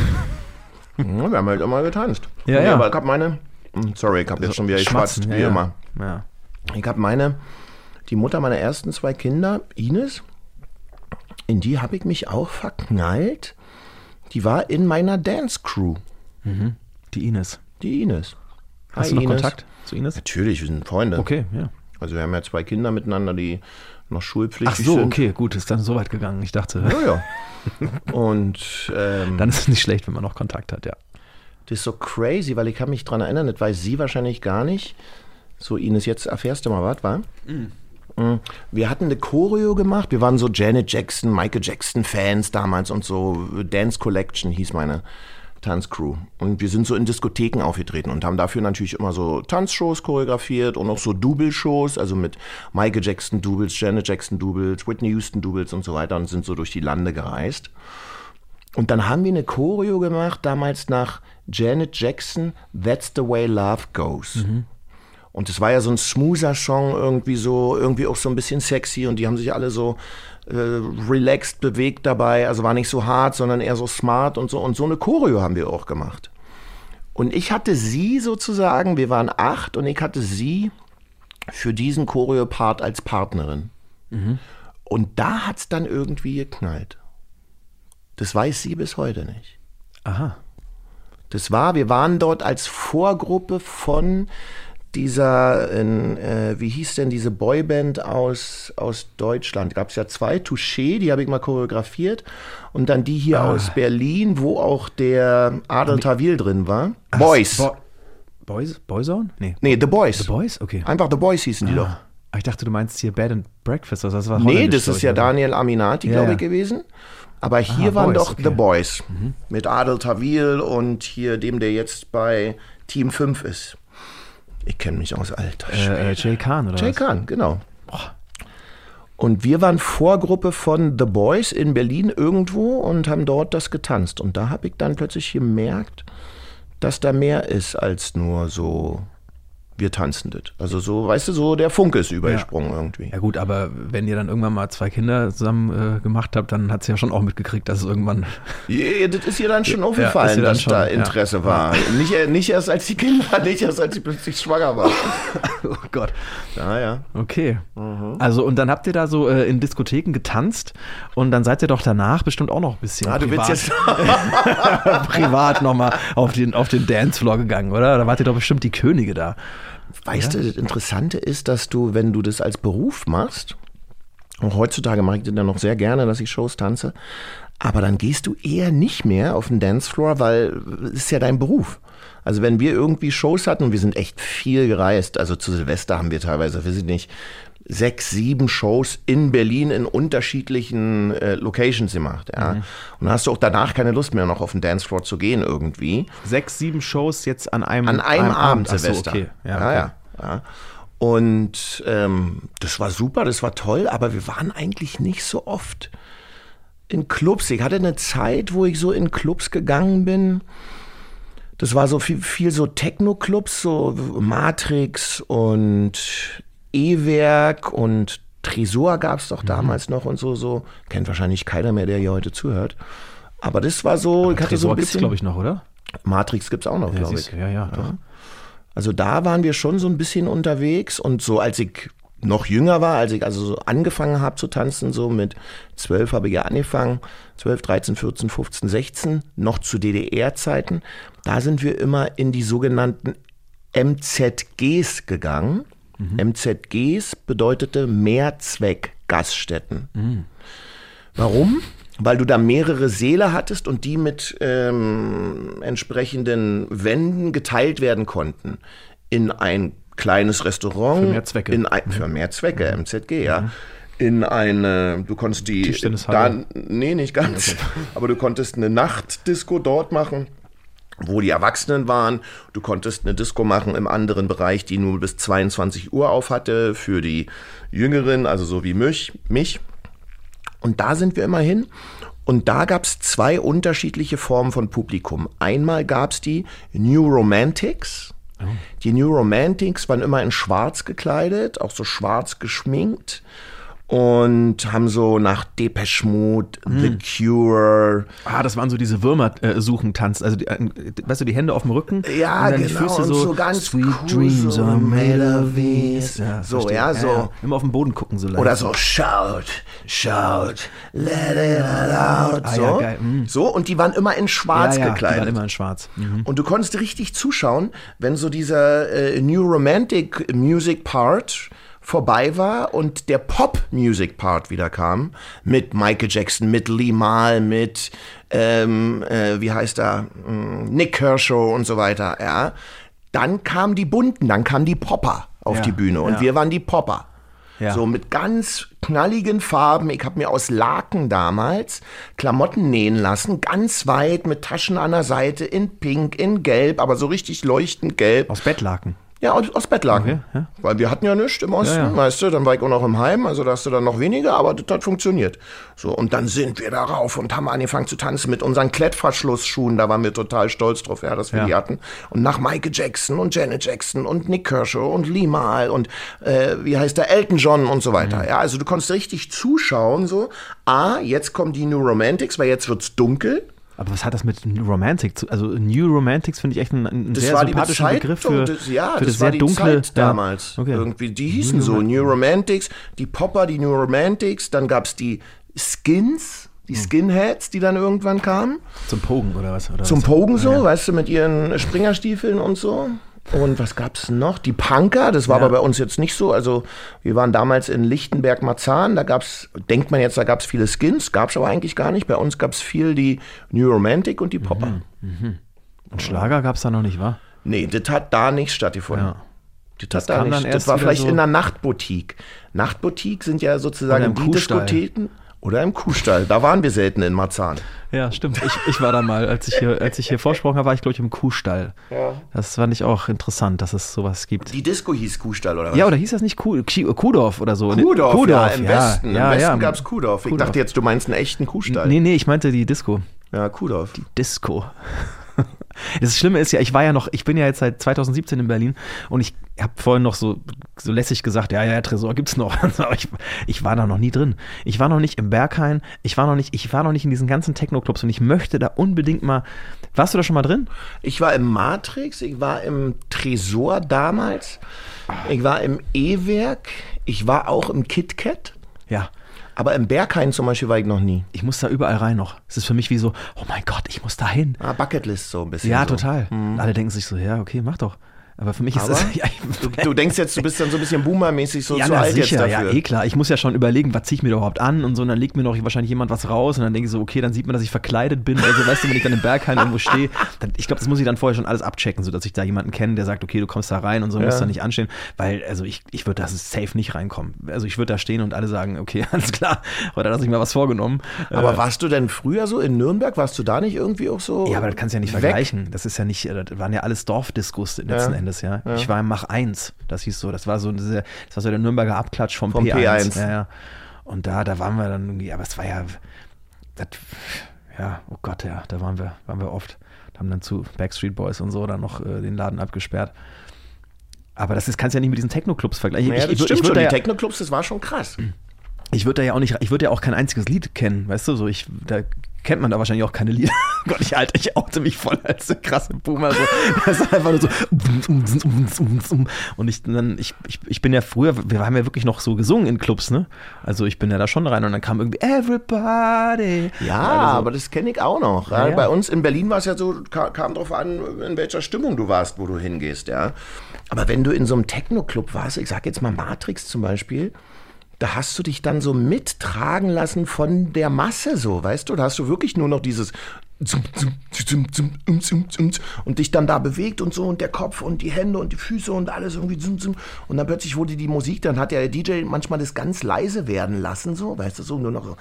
Ja, wir haben halt immer getanzt. Ja, Nee, ja. Aber ich habe meine. Hm, Sorry, ich habe jetzt schon wieder geschwatzt, Schmatzen, wie ja, ja. immer. Ja. Ich habe meine, die Mutter meiner ersten zwei Kinder, Ines, in die habe ich mich auch verknallt. Die war in meiner Dance Crew, Die Ines. die Ines. Hast Hi, du noch Ines. Kontakt zu Ines? Natürlich, wir sind Freunde. Okay, ja. Also wir haben ja zwei Kinder miteinander, die noch schulpflichtig Ach so, sind. okay, gut, ist dann so weit gegangen. Ich dachte, Ja, ja. Und ähm, dann ist es nicht schlecht, wenn man noch Kontakt hat, ja. Das ist so crazy, weil ich kann mich dran erinnern, das weiß sie wahrscheinlich gar nicht. So, Ines, jetzt erfährst du mal was, wa? Mm. Wir hatten eine Choreo gemacht. Wir waren so Janet Jackson, Michael Jackson Fans damals und so. Dance Collection hieß meine Tanzcrew. Und wir sind so in Diskotheken aufgetreten und haben dafür natürlich immer so Tanzshows choreografiert und auch so Double-Shows, also mit Michael Jackson Doubles, Janet Jackson Doubles, Whitney Houston Doubles und so weiter und sind so durch die Lande gereist. Und dann haben wir eine Choreo gemacht, damals nach Janet Jackson, That's the Way Love Goes. Und es war ja so ein smoother Song, irgendwie so, irgendwie auch so ein bisschen sexy und die haben sich alle so äh, relaxed bewegt dabei, also war nicht so hart, sondern eher so smart und so. Und so eine Choreo haben wir auch gemacht. Und ich hatte sie sozusagen, wir waren acht und ich hatte sie für diesen Choreo-Part als Partnerin. Und da hat's dann irgendwie geknallt. Das weiß sie bis heute nicht. Aha. Das war, wir waren dort als Vorgruppe von dieser, in, äh, wie hieß denn diese Boyband aus, aus Deutschland? Gab es ja zwei, Touché, die habe ich mal choreografiert. Und dann die hier aus Berlin, wo auch der Adel Tawil drin war. Boys. Bo Boys? Boyzone? Nee. nee, The Boys. The Boys? Okay. Einfach The Boys hießen die doch. Ah, ich dachte, du meinst hier Bed and Breakfast. Also das war Nee, das ist ja oder. Daniel Aminati, Ja, glaube ich, gewesen. Aber hier Ah, waren Boys, doch okay. The Boys. Mit Adel Tawil und hier dem, der jetzt bei Team 5 ist. Ich kenne mich aus alter Äh, äh, Jay Khan, oder Jay was? Khan, genau. Und wir waren Vorgruppe von The Boys in Berlin irgendwo und haben dort das getanzt. Und da habe ich dann plötzlich gemerkt, dass da mehr ist als nur so, wir tanzen das. Also so, weißt du, so der Funke ist übergesprungen irgendwie. Ja gut, aber wenn ihr dann irgendwann mal zwei Kinder zusammen äh, gemacht habt, dann hat sie ja schon auch mitgekriegt, dass es irgendwann Ja, das ist ihr dann schon Ja, aufgefallen, dann dass schon, da ja. Interesse war. Nicht, äh, nicht erst als die Kinder, nicht erst als sie plötzlich schwanger war. Oh Gott. Ja, ja. Okay. Also und dann habt ihr da so äh, in Diskotheken getanzt und dann seid ihr doch danach bestimmt auch noch ein bisschen Ah, du willst privat, jetzt. privat nochmal auf den, auf den Dancefloor gegangen, oder? Da wart ihr doch bestimmt die Könige da. Weißt du, das Interessante ist, dass du, wenn du das als Beruf machst, und heutzutage mache ich das dann noch sehr gerne, dass ich Shows tanze, aber dann gehst du eher nicht mehr auf den Dancefloor, weil es ist ja dein Beruf. Also wenn wir irgendwie Shows hatten, und wir sind echt viel gereist, also zu Silvester haben wir teilweise, wir sind nicht, sechs, sieben Shows in Berlin in unterschiedlichen äh, Locations gemacht. Ja. Und dann hast du auch danach keine Lust mehr, noch auf den Dancefloor zu gehen irgendwie. Sechs, sieben Shows jetzt an einem, An einem Abend, Ach so, Silvester. okay. Ja, ja, okay. ja, ja. Und ähm, das war super, das war toll, aber wir waren eigentlich nicht so oft in Clubs. Ich hatte eine Zeit, wo ich so in Clubs gegangen bin. Das war so viel, viel so Techno-Clubs, so Matrix und E-Werk und Tresor gab es doch Mhm. damals noch und so, so. Kennt wahrscheinlich keiner mehr, der hier heute zuhört. Aber das war so, ich hatte so Tresor ein gibt's, bisschen. glaube ich, noch, oder? Matrix gibt's auch noch, Ja, glaube ich. ja, ja, doch. Also da waren wir schon so ein bisschen unterwegs und so als ich noch jünger war, als ich also so angefangen habe zu tanzen, so mit zwölf habe ich ja angefangen, 12, 13, 14, 15, 16, noch zu DDR-Zeiten, da sind wir immer in die sogenannten MZGs gegangen. MZGs bedeutete Mehrzweck-Gaststätten. Warum? Weil du da mehrere Säle hattest und die mit ähm, entsprechenden Wänden geteilt werden konnten. In ein kleines Restaurant. Für mehr Zwecke. In ein, für mehr Zwecke, MZG, ja. In eine, du konntest die. Tischtennishalle. Da, nee, nicht ganz. Aber du konntest eine Nachtdisco dort machen wo die Erwachsenen waren. Du konntest eine Disco machen im anderen Bereich, die nur bis 22 Uhr auf hatte, für die Jüngeren, also so wie mich. mich. Und da sind wir immer hin. Und da gab es zwei unterschiedliche Formen von Publikum. Einmal gab es die New Romantics. Die New Romantics waren immer in schwarz gekleidet, auch so schwarz geschminkt. Und haben so nach Depeche Mode, The Cure, Ah, das waren so diese Würmer-Suchen-Tanz. Also, die, äh, weißt du, die Hände auf dem Rücken. Ja, und dann die genau, Füße und so, so ganz Sweet cool, Dreams so are made of these. Ja, so, verstehe. ja, so. Immer auf den Boden gucken so leicht. Oder so shout, shout, let it out. Ah, so. ja, geil, mm. so, und die waren immer in schwarz ja, ja, Die gekleidet. waren immer in schwarz. Mhm. Und du konntest richtig zuschauen, wenn so dieser äh, New Romantic Music Part vorbei war und der Pop Music Part wieder kam mit Michael Jackson, mit Lee Mal, mit ähm, äh, wie heißt er Mm, Nick Kershaw und so weiter, ja. Dann kamen die bunten, dann kamen die Popper auf Ja, die Bühne und ja. wir waren die Popper. Ja. So mit ganz knalligen Farben. Ich habe mir aus Laken damals Klamotten nähen lassen, ganz weit mit Taschen an der Seite in Pink, in Gelb, aber so richtig leuchtend gelb. Aus Bettlaken. Ja, aus, aus Bettlaken. Okay, ja. Weil wir hatten ja nichts im Osten, Ja, ja. weißt du, dann war ich auch noch im Heim, also da hast du dann noch weniger, aber das hat funktioniert. So, und dann sind wir darauf und haben angefangen zu tanzen mit unseren Klettverschlussschuhen, da waren wir total stolz drauf, ja, dass wir die hatten. Und nach Michael Jackson und Janet Jackson und Nick Kershaw und Lee Mal und äh, wie heißt der, Elton John und so weiter. Mhm. Ja, also du konntest richtig zuschauen, so, ah, jetzt kommen die New Romantics, weil jetzt wird's dunkel. Aber was hat das mit New Romantic zu Also New Romantics finde ich echt einen, einen sehr sympathischen Bezeichnung, Begriff für, das, ja, für das, das, war sehr die dunkle Zeit damals. Ja. Okay. Irgendwie, die hießen so New Romantics, die Popper, die New Romantics, dann gab's die Skins, die Skinheads, die dann irgendwann kamen. Zum Pogen oder was? Oder Zum was? Pogen so, weißt du, mit ihren Springerstiefeln und so. Und was gab's noch? Die Punker, das war Ja. aber bei uns jetzt nicht so. Also wir waren damals in Lichtenberg-Marzahn, da gab's, denkt man jetzt, da gab's viele Skins, gab's aber eigentlich gar nicht. Bei uns gab's viel die New Romantic und die Popper. Und Schlager gab es da noch nicht, wa? Nee, das hat da nicht stattgefunden. Ja. Das, Das hat da nicht. das war vielleicht so- in der Nachtboutique. Nachtboutique sind ja sozusagen die Kuhstall. Diskotheken. Oder im Kuhstall. Da waren wir selten in Marzahn. Ja, stimmt. Ich, ich war da mal, als ich hier, als ich hier vorsprochen habe, war ich, glaube ich, im Kuhstall. Ja. Das fand ich auch interessant, dass es sowas gibt. Die Disco hieß Kuhstall, oder was? Ja, oder hieß das nicht Kuh, Kuhdorf oder so? Kuhdorf, ja, im Westen. Ja, Im Westen ja. gab es Kuhdorf. Ich Kuhdorf. dachte jetzt, du meinst einen echten Kuhstall. Nee, nee, ich meinte die Disco. Ja, Kuhdorf. Disco. Das Schlimme ist ja, ich war ja noch, ich bin ja jetzt seit 2017 in Berlin und ich habe vorhin noch so, so lässig gesagt, ja, ja, Tresor gibt's noch. Aber ich, ich war da noch nie drin. Ich war noch nicht im Berghain, ich war noch nicht, ich war noch nicht in diesen ganzen Techno-Clubs und ich möchte da unbedingt mal. Warst du da schon mal drin? Ich war im Matrix, ich war im Tresor damals, ich war im E-Werk, ich war auch im KitKat, Ja. Aber im Berghain zum Beispiel war ich noch nie. Ich muss da überall rein noch. Es ist für mich wie so, oh mein Gott, ich muss da hin. Ah, Bucketlist so ein bisschen. Ja, so. total. Alle denken sich so, ja, okay, mach doch. Aber für mich ist Aber das. Ja, Du, du denkst jetzt, du bist dann so ein bisschen Boomer-mäßig so ja, zu na, alt sicher, jetzt ja, dafür. eh klar. Ich muss ja schon überlegen, was ziehe ich mir da überhaupt an und so. Und dann legt mir noch wahrscheinlich jemand was raus und dann denke ich so, okay, dann sieht man, dass ich verkleidet bin. Also, weißt du, wenn ich dann im Berghain irgendwo stehe, dann, ich glaube, das muss ich dann vorher schon alles abchecken, sodass ich da jemanden kenne, der sagt, okay, du kommst da rein und so, musst da nicht anstehen. Weil, also, ich, ich würde da safe nicht reinkommen. Also, ich würde da stehen und alle sagen, okay, alles klar, heute hat er sich mal was vorgenommen. Aber Äh, warst du denn früher so in Nürnberg? Warst du da nicht irgendwie auch so? Ja, aber das kannst du ja nicht weg? vergleichen. Das ist ja nicht, äh, das waren ja alles Dorfdiskos letzten Ja. Endes, ja. Ich war im Mach 1, das hieß so, das war so, diese, das war so der Nürnberger Abklatsch vom, Vom P1. P1. Ja, ja. Und da, da waren wir dann irgendwie, aber es war ja, das, ja, oh Gott, ja, da waren wir, waren wir oft. Haben dann zu Backstreet Boys und so dann noch äh, den Laden abgesperrt. Aber das ist, kannst du ja nicht mit diesen Techno-Clubs vergleichen. Ja, das würd- stimmt würd schon. da Die ja, Techno-Clubs, das war schon krass. Ich würde da ja auch nicht, ich würde ja auch kein einziges Lied kennen, weißt du, so ich, da kennt man da wahrscheinlich auch keine Lieder. Gott, ich halte, ich oute mich voll als der krasse Boomer, so. Das ist einfach nur so und ich dann, ich, ich, ich bin ja früher, wir haben ja wirklich noch so gesungen in Clubs, ne? Also ich bin ja da schon rein und dann kam irgendwie Everybody. Ja, also, aber das kenne ich auch noch. Ja. Bei uns in Berlin war es ja so, ka- kam drauf an, in welcher Stimmung du warst, wo du hingehst, ja. Aber wenn du in so einem Techno-Club warst, ich sag jetzt mal Matrix zum Beispiel, da hast du dich dann so mittragen lassen von der Masse, so, weißt du? Da hast du wirklich nur noch dieses und dich dann da bewegt und so und der Kopf und die Hände und die Füße und alles irgendwie und dann plötzlich wurde die Musik, dann hat ja der DJ manchmal das ganz leise werden lassen, so, weißt du, so nur noch so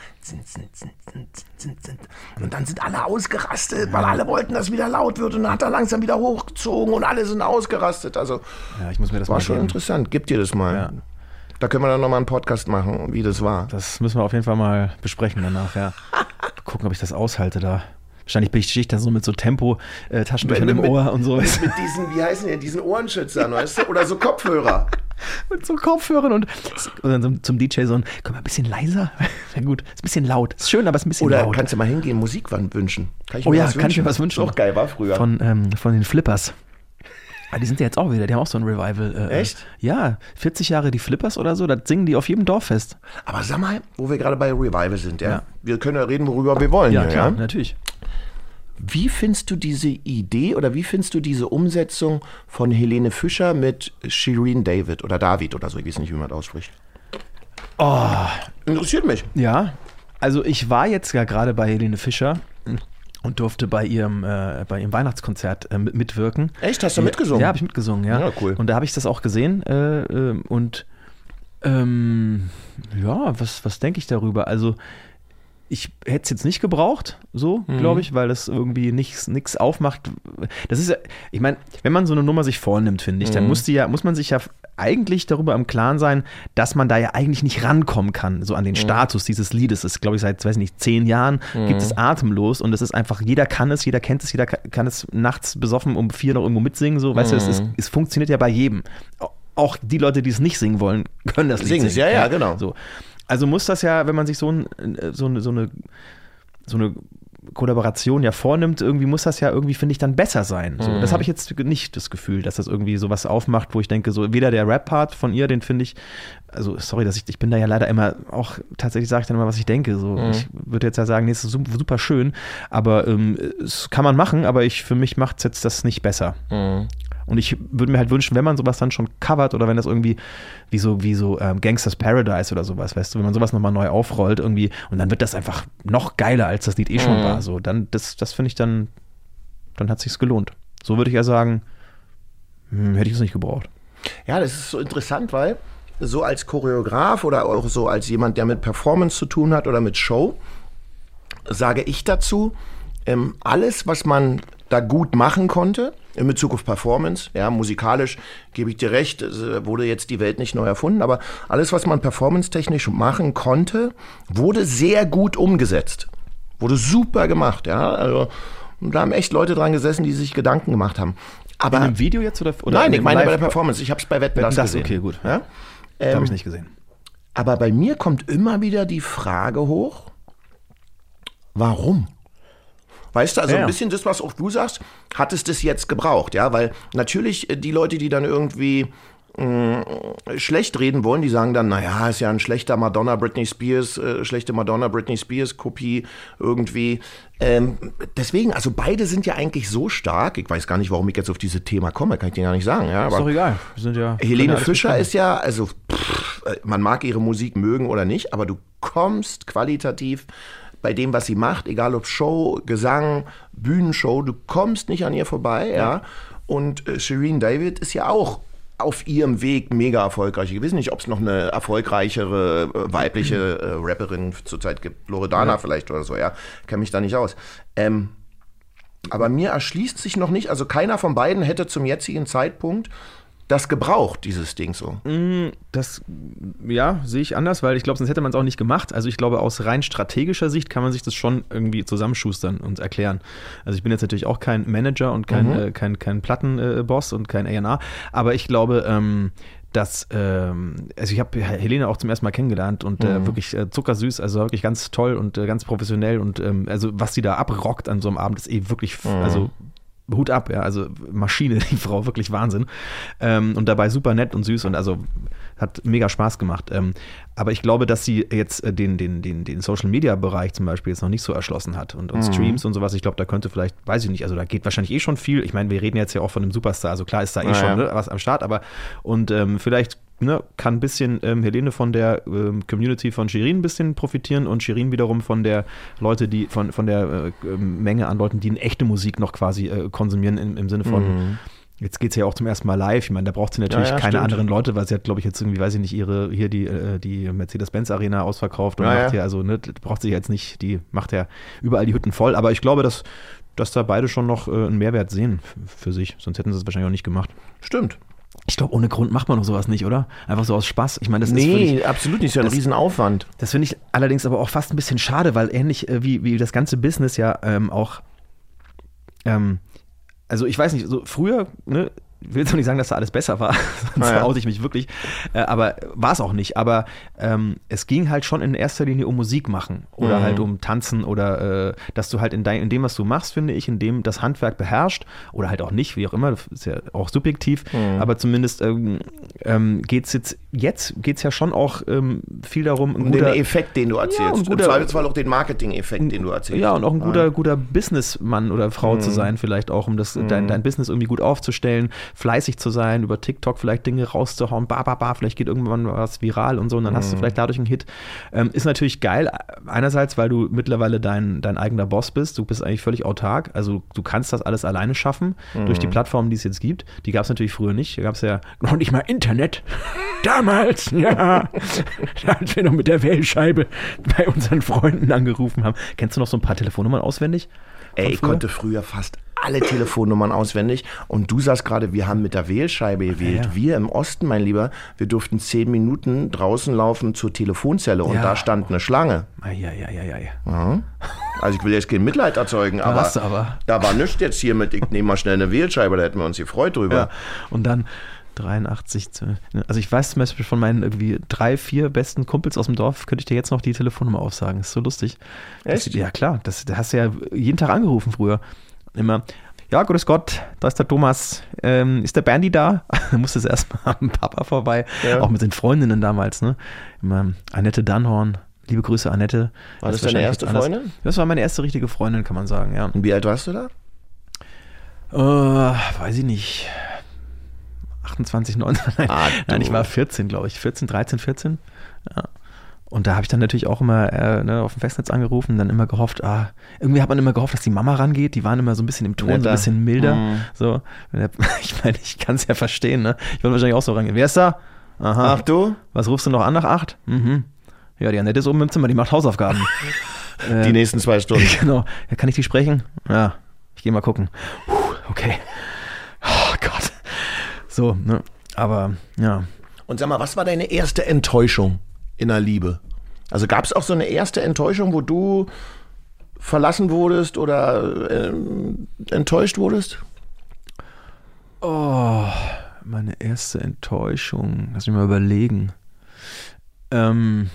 und dann sind alle ausgerastet, weil alle wollten, dass wieder laut wird und dann hat er langsam wieder hochgezogen und alle sind ausgerastet, also ja, ich muss mir das war mal schon geben. interessant, gib dir das mal. Ja. Da können wir dann nochmal einen Podcast machen, wie das war. Das müssen wir auf jeden Fall mal besprechen danach, ja. Gucken, ob ich das aushalte da. Wahrscheinlich bin ich, stehe ich da so mit so Tempo-Taschentüchern Mit- im Ohr und so. Mit, mit diesen, wie heißen die, diesen Ohrenschützern, weißt du? Oder so Kopfhörer. mit so Kopfhörern und, und dann zum, zum DJ so ein, komm mal ein bisschen leiser. Ja gut, ist ein bisschen laut. Ist schön, aber ist ein bisschen Oder laut. kannst du mal hingehen, Musik wünschen? Kann ich oh mir ja, was kann ich mir was wünschen. Doch geil, war früher. Von, ähm, von den Flippers. Ah, die sind ja jetzt auch wieder, die haben auch so ein Revival. Äh, Echt? Ja, 40 Jahre die Flippers oder so, das singen die auf jedem Dorffest. Aber sag mal, wo wir gerade bei Revival sind, ja? Ja. Wir können ja reden, worüber wir wollen. hier, ja? natürlich. Wie findest du diese Idee oder wie findest du diese Umsetzung von Helene Fischer mit Shireen David oder David oder so? Ich weiß nicht, wie man das ausspricht. Oh, Interessiert mich. Ja, also ich war jetzt ja gerade bei Helene Fischer und durfte bei ihrem, äh, bei ihrem Weihnachtskonzert äh, mit- mitwirken. Echt? Hast du mitgesungen? Ja, habe ich mitgesungen, ja. Ja, cool. Und da habe ich das auch gesehen äh, äh, und ähm, ja, was, was denke ich darüber? Also ich hätte es jetzt nicht gebraucht, so, Mhm. glaube ich, weil das irgendwie nichts aufmacht. Das ist ja, ich meine, wenn man so eine Nummer sich vornimmt, finde ich, Mhm. dann muss, die ja, muss man sich ja eigentlich darüber im Klaren sein, dass man da ja eigentlich nicht rankommen kann, so an Mhm. den Status dieses Liedes. Das ist, glaube ich, seit, weiß nicht, zehn Jahren gibt es atemlos und es ist einfach, jeder kann es, jeder kennt es, jeder ka- kann es nachts besoffen um vier noch irgendwo mitsingen, so, weißt du, es, ist, Mhm. es funktioniert ja bei jedem. Auch die Leute, die es nicht singen wollen, können das Lied Singen es, singen. ja, ja, genau. So. Also muss das ja, wenn man sich so, ein, äh, so, eine, so, eine, so eine Kollaboration ja vornimmt, irgendwie muss das ja irgendwie, finde ich, dann besser sein. So, Mhm. Das habe ich jetzt nicht das Gefühl, dass das irgendwie sowas aufmacht, wo ich denke, so weder der Rap-Part von ihr, den finde ich, also sorry, dass ich, ich bin da ja leider immer auch, tatsächlich sage ich dann immer, was ich denke. So, Mhm. Ich würde jetzt ja sagen, nee, es ist su- super schön, aber ähm, es kann man machen, aber ich, für mich macht es jetzt das nicht besser. Und ich würde mir halt wünschen, wenn man sowas dann schon covert oder wenn das irgendwie wie so, wie so ähm, Gangsters Paradise oder sowas, weißt du, wenn man sowas nochmal neu aufrollt irgendwie und dann wird das einfach noch geiler, als das Lied eh schon war. So, dann, das, das finde ich dann, dann hat sich's gelohnt. So würde ich ja sagen, hm, hätte ich es nicht gebraucht. Ja, das ist so interessant, weil so als Choreograf oder auch so als jemand, der mit Performance zu tun hat oder mit Show, sage ich dazu, ähm, alles, was man da gut machen konnte, in Bezug auf Performance, ja, musikalisch gebe ich dir recht, äh, wurde jetzt die Welt nicht neu erfunden, aber alles, was man performance-technisch machen konnte, wurde sehr gut umgesetzt. Wurde super gemacht, ja. Also, da haben echt Leute dran gesessen, die sich Gedanken gemacht haben. Aber In einem Video jetzt oder, oder nein, ich meine bei Live- der Performance. Ich habe es bei Wetten, Wetten, das das, gesehen. okay, gut. Ja? Da habe Ähm, ich nicht gesehen. aber bei mir kommt immer wieder die Frage hoch, warum? Weißt du, also Ja, ein bisschen das, was auch du sagst, hat es das jetzt gebraucht, ja? Weil natürlich äh, die Leute, die dann irgendwie mh, schlecht reden wollen, die sagen dann, naja, ist ja ein schlechter Madonna Britney Spears, äh, schlechte Madonna Britney Spears Kopie irgendwie. Ähm, deswegen, also beide sind ja eigentlich so stark. Ich weiß gar nicht, warum ich jetzt auf dieses Thema komme, kann ich dir gar nicht sagen. Ja, Ist doch egal. Wir sind ja, Helene Fischer ist ja, also pff, äh, man mag ihre Musik mögen oder nicht, aber du kommst qualitativ bei dem, was sie macht, egal ob Show, Gesang, Bühnenshow, du kommst nicht an ihr vorbei, ja. Und äh, Shireen David ist ja auch auf ihrem Weg mega erfolgreich. Ich weiß nicht, ob es noch eine erfolgreichere äh, weibliche äh, Rapperin zurzeit gibt. Loredana vielleicht oder so, ja. Kenne mich da nicht aus. Ähm, aber mir erschließt sich noch nicht, also keiner von beiden hätte zum jetzigen Zeitpunkt das gebraucht, dieses Ding so. Das, ja, sehe ich anders, weil ich glaube, sonst hätte man es auch nicht gemacht. Also ich glaube, aus rein strategischer Sicht kann man sich das schon irgendwie zusammenschustern und erklären. Also ich bin jetzt natürlich auch kein Manager und kein, äh, kein, kein Plattenboss und kein A&R, aber ich glaube, ähm, dass, ähm, also ich habe Helene auch zum ersten Mal kennengelernt und äh, wirklich äh, zuckersüß, also wirklich ganz toll und äh, ganz professionell und ähm, also was sie da abrockt an so einem Abend ist eh wirklich, f- also Hut ab, ja, also Maschine, die Frau, wirklich Wahnsinn. Ähm, und dabei super nett und süß und also hat mega Spaß gemacht. Ähm, aber ich glaube, dass sie jetzt äh, den, den, den, den Social Media Bereich zum Beispiel jetzt noch nicht so erschlossen hat und, und Streams und sowas. Ich glaube, da könnte vielleicht, weiß ich nicht, also da geht wahrscheinlich eh schon viel. Ich meine, wir reden jetzt ja auch von einem Superstar, also klar ist da eh Ja, schon ja. ne, was am Start, aber und ähm, vielleicht ne, kann ein bisschen ähm, Helene von der ähm, Community von Shirin ein bisschen profitieren und Shirin wiederum von der Leute, die von, von der äh, ähm, Menge an Leuten, die eine echte Musik noch quasi äh, konsumieren im, im Sinne von Jetzt geht es ja auch zum ersten Mal live. Ich meine, da braucht sie natürlich Ja, ja, keine stimmt. anderen Leute, weil sie hat, glaube ich, jetzt irgendwie, weiß ich nicht, ihre hier die, äh, die Mercedes-Benz-Arena ausverkauft und Ja, macht ja. also ne, braucht sie jetzt nicht, die macht ja überall die Hütten voll. Aber ich glaube, dass, dass da beide schon noch äh, einen Mehrwert sehen für sich. Sonst hätten sie es wahrscheinlich auch nicht gemacht. Stimmt. Ich glaube, ohne Grund macht man doch sowas nicht, oder? Einfach so aus Spaß. Ich meine, das ist völlig, Nee, absolut nicht. Ist ja ein das- Riesenaufwand. das finde ich allerdings aber auch fast ein bisschen schade, weil ähnlich äh, wie, wie das ganze Business ja ähm, auch, ähm, also ich weiß nicht, so früher, ne, will jetzt auch nicht sagen, dass da alles besser war, sonst Naja. oute ich mich wirklich, äh, aber war es auch nicht. Aber ähm, es ging halt schon in erster Linie um Musik machen oder Mhm. halt um Tanzen oder äh, dass du halt in, dein, in dem, was du machst, finde ich, in dem das Handwerk beherrscht oder halt auch nicht, wie auch immer, das ist ja auch subjektiv, Mhm. aber zumindest ähm, ähm, geht es jetzt, jetzt geht es ja schon auch ähm, viel darum, ein Um guter, den Effekt, den du Ja, erzählst. und Im guter- Zweifelsfall auch den Marketing-Effekt, den du erzählst. Ja, und auch ein guter, guter Businessmann oder Frau Mhm. zu sein, vielleicht auch, um das, dein, dein Business irgendwie gut aufzustellen, fleißig zu sein, über TikTok vielleicht Dinge rauszuhauen, ba, ba, ba, vielleicht geht irgendwann was viral und so, und dann Mhm. hast du vielleicht dadurch einen Hit. Ähm, ist natürlich geil, einerseits, weil du mittlerweile dein, dein eigener Boss bist, du bist eigentlich völlig autark, also du kannst das alles alleine schaffen, durch Mhm. die Plattformen, die es jetzt gibt. Die gab es natürlich früher nicht, da gab es ja noch nicht mal Internet. Damals, ja, als wir noch mit der Wählscheibe bei unseren Freunden angerufen haben. Kennst du noch so ein paar Telefonnummern auswendig? Ey, ich konnte früher fast alle Telefonnummern auswendig. Und du sagst gerade, wir haben mit der Wählscheibe gewählt. ja. Wir im Osten, mein Lieber, wir durften zehn Minuten draußen laufen zur Telefonzelle und Ja. da stand eine Schlange. Eieieiei. Also ich will jetzt kein Mitleid erzeugen, aber, hast du aber. da war nichts jetzt hier mit, ich nehme mal schnell eine Wählscheibe, da hätten wir uns gefreut drüber. Ja. Und dann 83, zu- also ich weiß zum Beispiel von meinen irgendwie drei, vier besten Kumpels aus dem Dorf, könnte ich dir jetzt noch die Telefonnummer aufsagen. ist so lustig. Das, Echt? ja, klar. Das, da hast du ja jeden Tag angerufen früher. Immer. Ja, grüß Gott, da ist der Thomas. Ähm, ist der Bandy da? Da musste es erstmal am Papa vorbei. Ja. Auch mit den Freundinnen damals, ne? Immer Annette Dunhorn. Liebe Grüße, Annette. War das ist deine erste anders. Freundin? Das war meine erste richtige Freundin, kann man sagen, ja. Und wie alt warst du da? Äh, weiß ich nicht. 28, 19. Nein, Ah, Nein ich war 14, glaube ich. 14, 13, 14. Ja. Und da habe ich dann natürlich auch immer äh, ne, auf dem Festnetz angerufen, dann immer gehofft, ah, irgendwie hat man immer gehofft, dass die Mama rangeht. Die waren immer so ein bisschen im Ton, so Netter. ein bisschen milder. Mhm. So, ich meine, ich kann es ja verstehen, ne? Ich wollte wahrscheinlich auch so rangehen. Wer ist da? Aha. Ach du? Was rufst du noch an nach acht? Mhm. Ja, die Annette ist oben im Zimmer, die macht Hausaufgaben. Die nächsten zwei Stunden. genau. Ja, kann ich die sprechen? Ja, ich gehe mal gucken. Puh, okay. Oh Gott. So, ne? Aber, ja. Und sag mal, was war deine erste Enttäuschung in der Liebe? Also gab es auch so eine erste Enttäuschung, wo du verlassen wurdest oder ähm, enttäuscht wurdest? Oh, meine erste Enttäuschung. Lass mich mal überlegen. Ähm.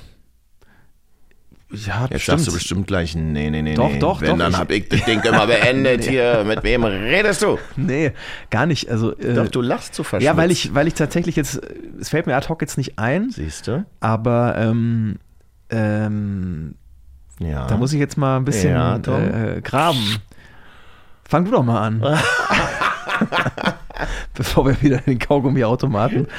Ja, Jetzt bestimmt. sagst du bestimmt gleich, nee, nee, nee, Doch, nee. doch, Wenn, doch, dann hab ich das Ding immer beendet hier. Mit wem redest du? Nee, gar nicht. Also, äh, Doch, du lachst so verschwitzt. ja, weil ich, weil ich tatsächlich jetzt, es fällt mir ad hoc jetzt nicht ein, Siehst du? aber ähm, ähm, Ja. da muss ich jetzt mal ein bisschen Ja, Tom. äh, graben. Fang du doch mal an. Bevor wir wieder in den Kaugummi-Automaten.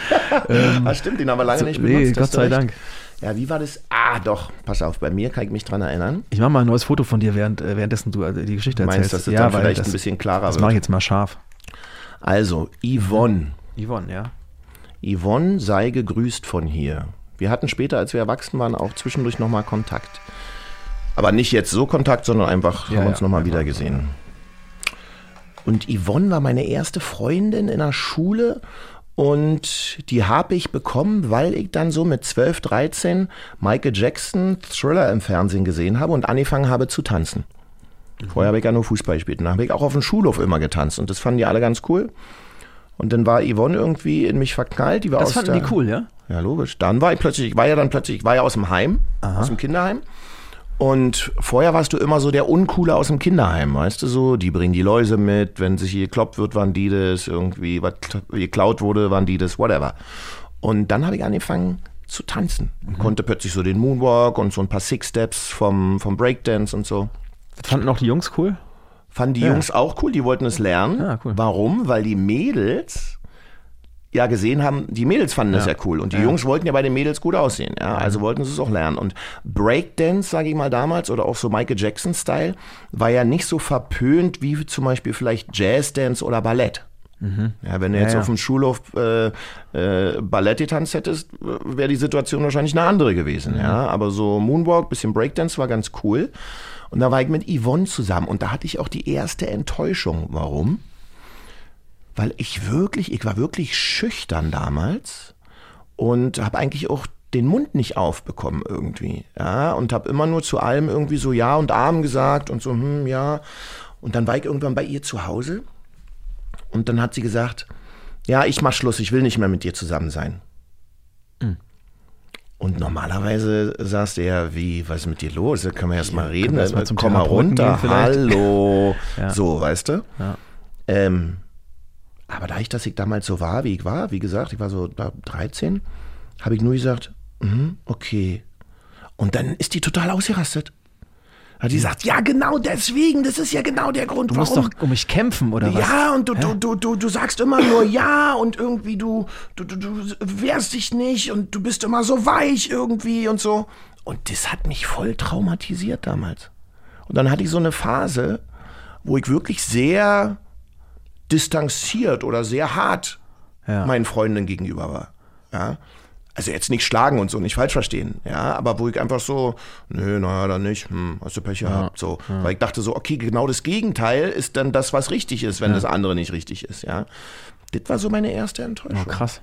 Ähm, ah, stimmt, den haben wir lange nicht nee, benutzt. Gott hast du sei recht. Ja, wie war das? Ah, doch, pass auf, bei mir kann ich mich dran erinnern. Ich mache mal ein neues Foto von dir, während, äh, währenddessen du äh, die Geschichte Du meinst, erzählst. dass das dann weil vielleicht das, ein bisschen klarer Das wird? mache ich jetzt mal scharf. Also, Yvonne. Yvonne, ja. Yvonne sei gegrüßt von hier. Wir hatten später, als wir erwachsen waren, auch zwischendurch nochmal Kontakt. Aber nicht jetzt so Kontakt, sondern einfach Ja, haben uns ja, nochmal einfach. wieder gesehen. Und Yvonne war meine erste Freundin in der Schule und die habe ich bekommen, weil ich dann so mit 12, 13 Michael Jackson Thriller im Fernsehen gesehen habe und angefangen habe zu tanzen. Vorher habe ich ja nur Fußball gespielt. Dann habe ich auch auf dem Schulhof immer getanzt und das fanden die alle ganz cool. Und dann war Yvonne irgendwie in mich verknallt. Die war Das aus fanden der, die cool, ja? ja, logisch. Dann war ich plötzlich, ich war ja dann plötzlich, ich war ja aus dem Heim, aus dem Kinderheim. Und vorher warst du immer so der Uncoole aus dem Kinderheim, weißt du so? Die bringen die Läuse mit, wenn sich gekloppt wird, waren die das, irgendwie was geklaut wurde, waren die das, whatever. Und dann habe ich angefangen zu tanzen. Und Konnte plötzlich so den Moonwalk und so ein paar Six Steps vom, vom Breakdance und so. Fanden auch die Jungs cool. Fanden die Jungs auch cool, die wollten es lernen. Ah, cool. Warum? Weil die Mädels ja gesehen haben, die Mädels fanden das ja cool und die Jungs wollten ja bei den Mädels gut aussehen, ja, also wollten sie es auch lernen und Breakdance, sage ich mal damals, oder auch so Michael Jackson-Style, war ja nicht so verpönt wie zum Beispiel vielleicht Jazzdance oder Ballett. Ja, wenn du jetzt Mhm. ja. auf dem Schulhof äh, äh, Ballett getanzt hättest, wäre die Situation wahrscheinlich eine andere gewesen. Mhm. Ja, aber so Moonwalk, bisschen Breakdance war ganz cool. Und da war ich mit Yvonne zusammen und da hatte ich auch die erste Enttäuschung. Warum? Weil ich wirklich, ich war wirklich schüchtern damals und habe eigentlich auch den Mund nicht aufbekommen irgendwie, ja, und habe immer nur zu allem irgendwie so Ja und Arm gesagt und so, hm, ja. Und dann war ich irgendwann bei ihr zu Hause und dann hat sie gesagt, ja, ich mach Schluss, ich will nicht mehr mit dir zusammen sein. Und normalerweise sagst du ja, wie, was ist mit dir los? Da können wir erst mal reden. erst mal zum Komm mal runter, hallo. Ja. So, weißt du? Ja. Ähm, aber da ich, dass ich damals so war, wie ich war, wie gesagt, ich war so da 13, habe ich nur gesagt, mhm, okay. Und dann ist die total ausgerastet. Hat die gesagt, ja genau deswegen, das ist ja genau der Grund, Du musst warum. doch um mich kämpfen, oder was? Ja, und du, du, du, du, du sagst immer nur ja und irgendwie du, du, du, du wehrst dich nicht und du bist immer so weich irgendwie und so. Und das hat mich voll traumatisiert damals. Und dann hatte ich so eine Phase, wo ich wirklich sehr distanziert oder sehr hart Ja. meinen Freundinnen gegenüber war. Ja. Also jetzt nicht schlagen und so, nicht falsch verstehen, ja, aber wo ich einfach so, nö, naja, dann nicht, hm, hast du Pech gehabt, so. Weil ich dachte so, okay, genau das Gegenteil ist dann das, was richtig ist, wenn das andere nicht richtig ist, ja. Das war so meine erste Enttäuschung. Oh, krass.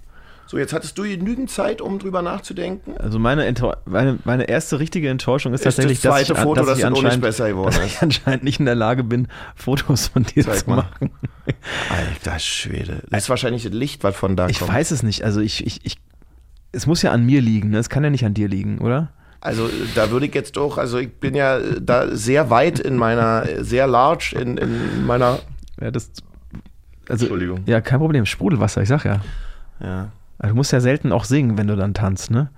So, jetzt hattest du genügend Zeit, um drüber nachzudenken. Also meine, Enttäu meine, meine erste richtige Enttäuschung ist, Ist tatsächlich, das zweite dass ich, Foto, dass dass ich anscheinend, besser geworden dass ich anscheinend nicht in der Lage bin, Fotos von dir Zeig zu mal. machen. Alter Schwede. Das ist wahrscheinlich das Licht, was von da Ich kommt. weiß es nicht. Also ich, ich, ich, es muss ja an mir liegen. Ne? Es kann ja nicht an dir liegen, oder? Also da würde ich jetzt doch, also ich bin ja äh, da sehr weit in meiner, äh, sehr large in, in meiner, Ja, das, also, Entschuldigung. Ja, kein Problem. Sprudelwasser, ich sag ja. ja. Also, du musst ja selten auch singen, wenn du dann tanzt, ne?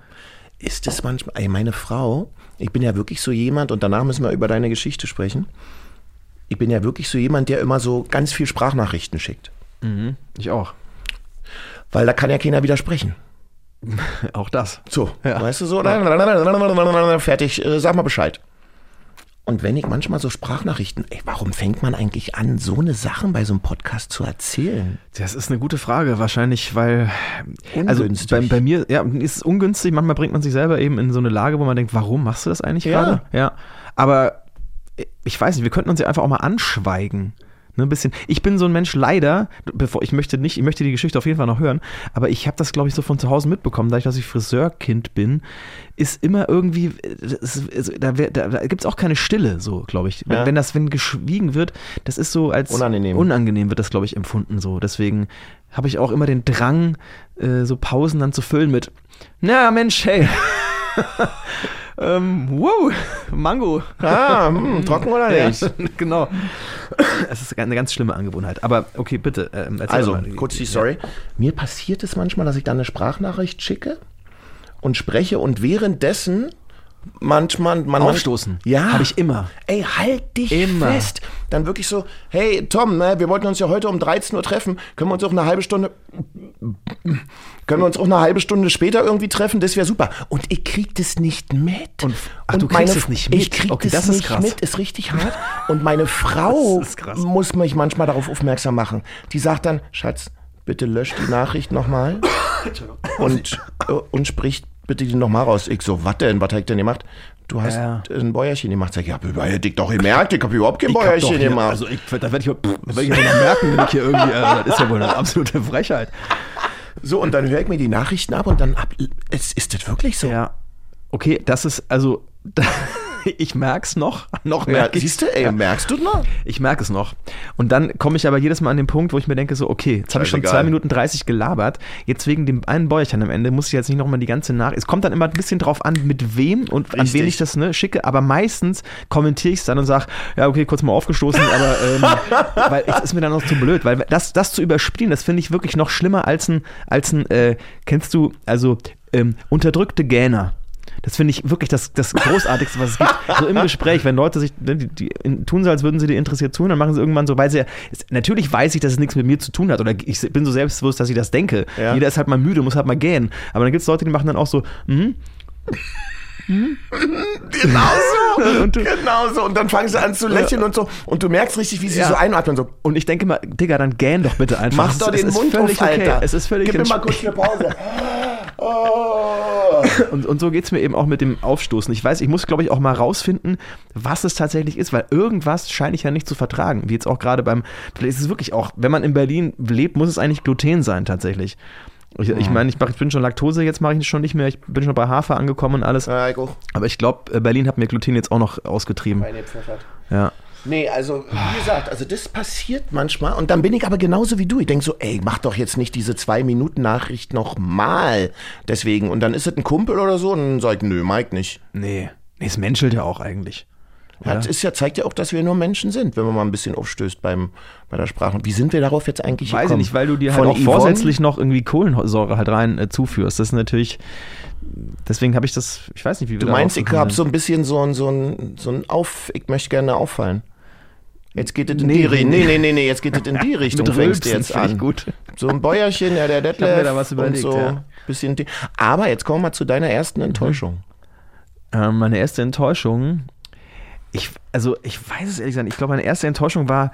Ist es manchmal, ey, meine Frau, ich bin ja wirklich so jemand, und danach müssen wir über deine Geschichte sprechen. Ich bin ja wirklich so jemand, der immer so ganz viel Sprachnachrichten schickt. Ich auch. Weil da kann ja keiner widersprechen. Auch das. So, Ja. weißt du so? Fertig, äh, sag mal Bescheid. Und wenn ich manchmal so Sprachnachrichten, ey, warum fängt man eigentlich an, so eine Sachen bei so einem Podcast zu erzählen? Das ist eine gute Frage. Wahrscheinlich, weil. Ungünstig. Also bei, bei mir, ja, ist es ungünstig. Manchmal bringt man sich selber eben in so eine Lage, wo man denkt, warum machst du das eigentlich Ja. gerade? Ja. Aber ich weiß nicht, wir könnten uns ja einfach auch mal anschweigen. Ne, ein bisschen. Ich bin so ein Mensch, leider, bevor ich möchte nicht, ich möchte die Geschichte auf jeden Fall noch hören, aber ich habe das, glaube ich, so von zu Hause mitbekommen, dadurch, dass ich Friseurkind bin, ist immer irgendwie, das da, da, da gibt es auch keine Stille, so, glaube ich. Wenn, Ja. wenn das, wenn geschwiegen wird, das ist so als Unangenehm. unangenehm wird das, glaube ich, empfunden so. Deswegen habe ich auch immer den Drang, äh, so Pausen dann zu füllen mit, na Mensch, hey. ähm, wow, Mango. Ah, hm, trocken oder nicht? Ja, genau. Es ist eine ganz schlimme Angewohnheit. Aber okay, bitte. Ähm, Also, mal. kurz die Story. Mir passiert es manchmal, dass ich dann eine Sprachnachricht schicke und spreche und währenddessen manchmal man Aufstoßen. Ja, Habe ich immer. Ey, halt dich Immer. fest. Dann wirklich so, hey Tom, ne, wir wollten uns ja heute um 13 Uhr treffen. Können wir uns auch eine halbe Stunde können wir uns auch eine halbe Stunde später irgendwie treffen? Das wäre super. Und ich krieg das nicht mit. Und- ach, du kriegst es nicht mit? Ich krieg Okay, das, das ist nicht krass. mit. Ist richtig hart. Und meine Frau muss mich manchmal darauf aufmerksam machen. Die sagt dann, Schatz, bitte lösch die Nachricht nochmal und, äh, und spricht bitte die nochmal raus. Ich so, was denn? Was hab ich denn gemacht? Du hast Ja. ein Bäuerchen gemacht. Sag ich, ja, ich doch gemerkt, ich hab überhaupt kein Ich Bäuerchen hier- gemacht. Also ich, da werde ich, da werd ich noch merken, wenn ich hier irgendwie, äh, das ist ja wohl eine absolute Frechheit. So, und dann höre ich mir die Nachrichten ab und dann ab. Ist, ist das wirklich so? Ja. Okay, das ist, also, ich merk's noch, noch Ja, merk ich siehst du, ey, merkst du noch? Ich merke es noch. Und dann komme ich aber jedes Mal an den Punkt, wo ich mir denke, so, okay, jetzt habe ich schon Scheißegal. zwei Minuten 30 gelabert. Jetzt wegen dem einen Bäuerchen am Ende muss ich jetzt nicht nochmal die ganze Nach. Es kommt dann immer ein bisschen drauf an, mit wem und an Richtig. wen ich das ne, schicke. Aber meistens kommentiere ich es dann und sage, ja, okay, kurz mal aufgestoßen, aber ähm, weil es ist mir dann noch zu blöd. Weil das, das zu überspielen, das finde ich wirklich noch schlimmer als ein, als ein äh, kennst du, also ähm, unterdrückte Gähner. Das finde ich wirklich das, das Großartigste, was es gibt. So im Gespräch, wenn Leute sich, ne, die, die tun so, als würden sie dir interessiert tun, dann machen sie irgendwann so, weil sie, natürlich weiß ich, dass es nichts mit mir zu tun hat oder ich bin so selbstbewusst, dass ich das denke. Ja. Jeder ist halt mal müde, muss halt mal gähnen. Aber dann gibt es Leute, die machen dann auch so, hm, Genau so. Und du- genau so. Und dann fangen sie an zu lächeln und so. Und du merkst richtig, wie sie Ja. so einatmen. So, und ich denke mal, Digga, dann gähn doch bitte einfach. mach doch den Mund auf, okay. Alter. Es ist völlig Gib mir mal kurz eine Pause. Oh. Und, und so geht es mir eben auch mit dem Aufstoßen. Ich weiß, ich muss, glaube ich, auch mal rausfinden, was es tatsächlich ist, weil irgendwas scheine ich ja nicht zu vertragen. Wie jetzt auch gerade beim, vielleicht ist es wirklich auch, wenn man in Berlin lebt, muss es eigentlich Gluten sein tatsächlich. Ich, ich meine, ich, mach, ich bin schon Laktose, jetzt mache ich schon nicht mehr. Ich bin schon bei Hafer angekommen und alles. Ja, ich auch. Aber ich glaube, Berlin hat mir Gluten jetzt auch noch ausgetrieben. Ja. Nee, also wie gesagt, also das passiert manchmal und dann bin ich aber genauso wie du. Ich denke so, ey, mach doch jetzt nicht diese zwei Minuten Nachricht nochmal. Deswegen und dann ist es ein Kumpel oder so und dann sag ich, nö, Mike nicht. Nee. Nee, es menschelt ja auch eigentlich. Ja. Das ist ja, zeigt ja auch, dass wir nur Menschen sind, wenn man mal ein bisschen aufstößt beim, bei der Sprache. Wie sind wir darauf jetzt eigentlich Weiß ich gekommen? nicht, weil du dir halt auch Yvonne? vorsätzlich noch irgendwie Kohlensäure halt rein äh, zuführst. Das ist natürlich, deswegen habe ich das, ich weiß nicht, wie wir Du meinst, ich habe so ein bisschen so ein, so ein, so ein Auf, ich möchte gerne auffallen. Jetzt geht es in Nee, die Richtung. nee. Nee, nee, nee, jetzt geht es in die Richtung, Mit fängst du jetzt ich an. gut. So ein Bäuerchen, ja, der Detlef. mir da was überlegt, und so ja. bisschen Aber jetzt kommen wir mal zu deiner ersten Enttäuschung. Ähm, meine erste Enttäuschung, ich, also ich weiß es ehrlich gesagt, ich glaube, meine erste Enttäuschung war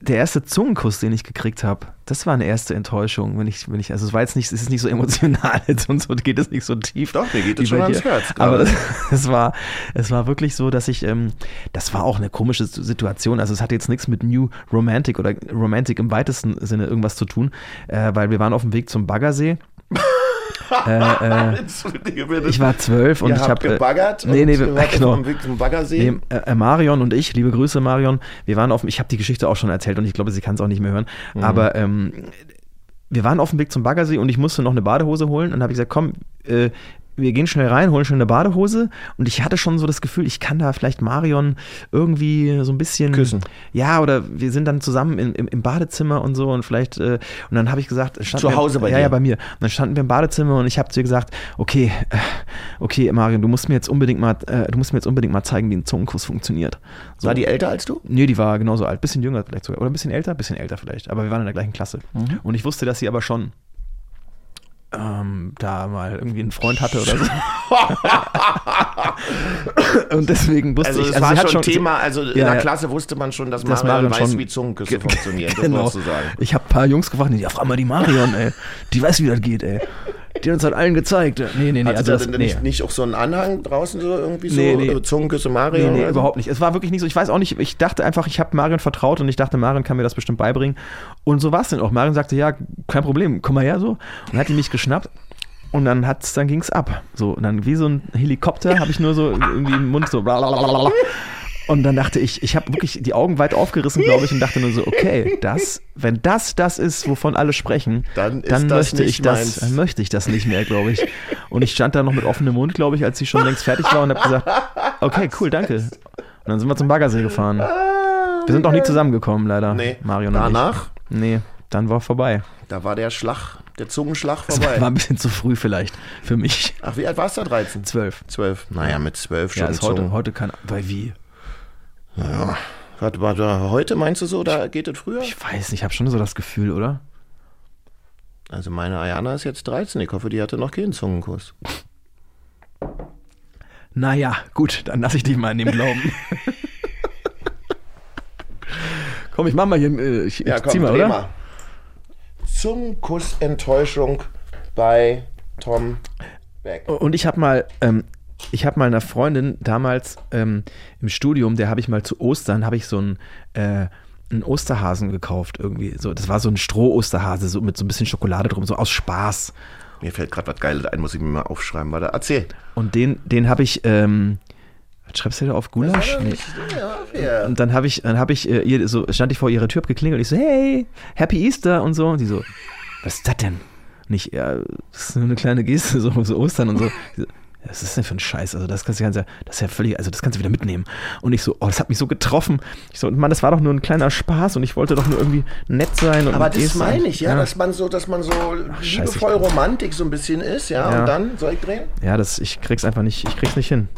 der erste Zungenkuss, den ich gekriegt habe. Das war eine erste Enttäuschung, wenn ich, wenn ich, also es war jetzt nicht, es ist nicht so emotional jetzt und so geht es nicht so tief. Doch, mir geht es schon ans. Herz Aber das, es war, es war wirklich so, dass ich, ähm, das war auch eine komische Situation. Also es hatte jetzt nichts mit New Romantic oder Romantic im weitesten Sinne irgendwas zu tun, äh, weil wir waren auf dem Weg zum Baggersee. Äh, äh, ich war zwölf und Ihr ich habe gebaggert nee, nee, und wir, wart genau. auf dem Weg zum Baggersee. Nee, äh, äh, Marion und ich, liebe Grüße Marion, wir waren auf, ich habe die Geschichte auch schon erzählt und ich glaube, sie kann es auch nicht mehr hören, Mhm. aber ähm, wir waren auf dem Weg zum Baggersee und ich musste noch eine Badehose holen und habe ich gesagt, komm, äh, wir gehen schnell rein, holen schnell eine Badehose und ich hatte schon so das Gefühl, ich kann da vielleicht Marion irgendwie so ein bisschen Küssen. Ja, oder wir sind dann zusammen in, im, im Badezimmer und so und vielleicht äh, und dann habe ich gesagt, Zu wir- Hause bei ja, dir? Ja, bei mir. Und dann standen wir im Badezimmer und ich habe zu ihr gesagt, okay, äh, okay, Marion, du musst mir jetzt unbedingt mal, äh, du musst mir jetzt unbedingt mal zeigen, wie ein Zungenkuss funktioniert. So. War die älter als du? Nee, die war genauso alt. Bisschen jünger vielleicht sogar. Oder ein bisschen älter, bisschen älter vielleicht. Aber wir waren in der gleichen Klasse. Mhm. Und ich wusste, dass sie aber schon ähm, da mal irgendwie einen Freund hatte oder so. und deswegen wusste Also ich, es also war sie hat schon Thema, also in Ja, der. Klasse wusste man schon, dass Dass Marion, Marion weiß, schon- wie Zungenküsse Ge- funktionieren, das Genau. Ich habe ein paar Jungs gefragt, die, ja, frag mal die Marion, ey. Die weiß, wie das geht, ey. Die hat uns halt allen gezeigt. Nee, nee, nee. Hatte Also da das, denn nee. nicht, nicht auch so einen Anhang draußen so irgendwie so Nee, nee. äh, Zungenküsse Mario? Nee, nee, überhaupt nicht. Es war wirklich nicht so. Ich weiß auch nicht, ich dachte einfach, ich habe Marion vertraut und ich dachte, Marion kann mir das bestimmt beibringen. Und so war es dann auch. Marion sagte, ja, kein Problem, komm mal her so. Und hat die mich geschnappt und dann hat's, dann ging's ab. So, und dann wie so ein Helikopter habe ich nur so irgendwie im Mund so blablabla. Und dann dachte ich, ich habe wirklich die Augen weit aufgerissen, glaube ich, und dachte nur so, okay, das, wenn das das ist, wovon alle sprechen, Dann dann das möchte ich das, dann möchte ich das nicht mehr, glaube ich. Und ich stand da noch mit offenem Mund, glaube ich, als sie schon längst fertig war und habe gesagt, okay, cool, danke. Und dann sind wir zum Baggersee gefahren. Wir sind auch nie zusammengekommen, leider. Ah, Nee. Mario und Danach? ich. Nee, dann war vorbei. Da war der Schlag, der Zungenschlag Das vorbei. war ein bisschen zu früh vielleicht für mich. Ach, wie alt warst du da? 13? Zwölf. 12. Naja, mit 12 schon. Ja, ist heute, heute kann. Bei wie? Ja. Warte, warte, heute meinst du so, da geht es früher? Ich weiß nicht, ich habe schon so das Gefühl, oder? Also meine Ayana ist jetzt 13. Ich hoffe, die hatte noch keinen Zungenkuss. Naja, gut, dann lasse ich dich mal in dem Glauben. komm, ich mach mal hier. äh, Ich, ich zieh mal, oder? mal. Zungenkussenttäuschung bei Tom Beck. Und ich habe mal, ähm, ich habe mal einer Freundin damals ähm, im Studium, der habe ich mal zu Ostern, habe ich so einen, äh, einen Osterhasen gekauft irgendwie. So, das war so ein Stroh-Osterhase, so mit so ein bisschen Schokolade drum, so aus Spaß. Mir fällt gerade was Geiles ein, muss ich mir mal aufschreiben. Warte, erzähl. Und den, den habe ich, ähm, was schreibst du da auf Gulasch? Nee. Ja, Und dann habe ich, dann habe ich äh, ihr so stand ich vor ihrer Tür, hab geklingelt, ich so, hey, Happy Easter und so. Und die so, was ist das denn? Nicht, ja, das ist nur eine kleine Geste, so, so Ostern und so. So, Was ist denn für ein Scheiß? Also das kannst du, ja, das ist ja völlig, also das kannst du wieder mitnehmen. Und ich so, oh, das hat mich so getroffen. Ich so, Mann, das war doch nur ein kleiner Spaß und ich wollte doch nur irgendwie nett sein. Aber das meine ich, ja, dass man so, dass man so scheiße, liebevoll Romantik so ein bisschen ist, ja, Ja. und dann soll ich drehen? Ja, das, ich krieg's einfach nicht, ich krieg's nicht hin.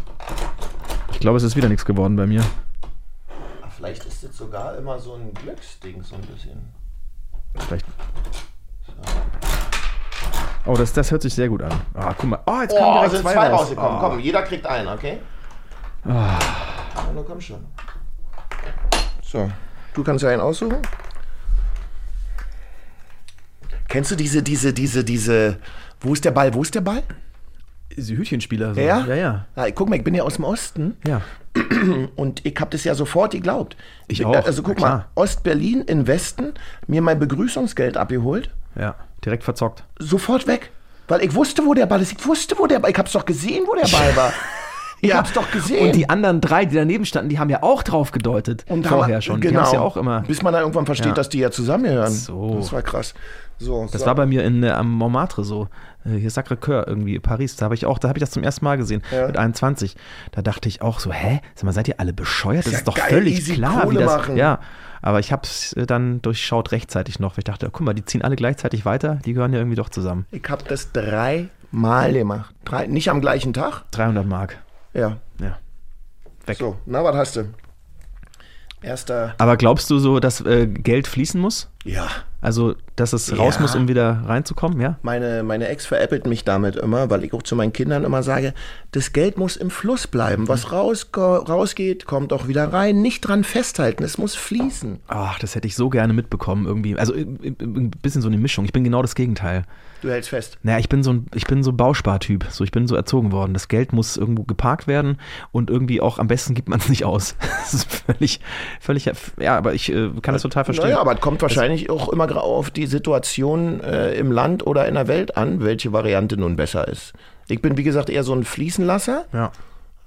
Ich glaube, es ist wieder nichts geworden bei mir. Ach, vielleicht ist das sogar immer so ein Glücksding, so ein bisschen. Vielleicht. Oh, das, das hört sich sehr gut an. Ah, guck mal. Oh, jetzt kamen Oh, direkt sind zwei, zwei raus. rausgekommen. Oh. Komm, jeder kriegt einen, okay? Ja, na komm schon. So, du kannst ja einen aussuchen. Kennst du diese, diese, diese, diese, wo ist der Ball, wo ist der Ball? Diese Hütchenspieler. So. Ja? Ja, ja. Ah, guck mal, ich bin ja aus dem Osten Ja. und ich habe das ja sofort geglaubt. Ich auch, Also guck mal. Ostberlin in Westen, mir mein Begrüßungsgeld abgeholt, Ja. Direkt verzockt. sofort weg. Weil ich wusste, wo der Ball ist. Ich wusste, wo der Ball Ich hab's doch gesehen, wo der Ball war. Ich hab's doch gesehen. Und die anderen drei, die daneben standen, die haben ja auch drauf gedeutet. Und vorher haben- schon. Genau. Die ja auch immer. Bis man dann irgendwann versteht, Ja. dass die ja zusammengehören. So. Das war krass. So, Das so. war bei mir in, äh, am Montmartre so. Äh, hier Sacré-Cœur irgendwie, Paris. Da habe ich auch, da habe ich das zum ersten Mal gesehen. Ja. Mit 21. Da dachte ich auch so, hä? Sag mal, seid ihr alle bescheuert? Das Ja ist doch geil, völlig klar, wie Kohle das. machen. Ja. Aber ich habe es dann durchschaut rechtzeitig noch. Ich dachte, guck mal, die ziehen alle gleichzeitig weiter. Die gehören ja irgendwie doch zusammen. Ich hab das dreimal gemacht. Drei, nicht am gleichen Tag. 300 Mark. Ja. Ja. Weg. So, na, was hast du? Erster. Aber glaubst du so, dass äh, Geld fließen muss? Ja. Also, dass es raus Ja. muss, um wieder reinzukommen, ja? Meine, meine Ex veräppelt mich damit immer, weil ich auch zu meinen Kindern immer sage, das Geld muss im Fluss bleiben. Was raus, rausgeht, kommt auch wieder rein. Nicht dran festhalten, es muss fließen. Ach, das hätte ich so gerne mitbekommen irgendwie. Also ein bisschen so eine Mischung. Ich bin genau das Gegenteil. Du hältst fest. Naja, ich bin so ein, ich bin so ein Bauspartyp. So, ich bin so erzogen worden. Das Geld muss irgendwo geparkt werden und irgendwie auch am besten gibt man es nicht aus. Das ist völlig, völlig, ja, aber ich äh, kann das total verstehen. Naja, aber es kommt wahrscheinlich auch immer auf die Situation äh, im Land oder in der Welt an, welche Variante nun besser ist. Ich bin, wie gesagt, eher so ein Fließenlasser. ja,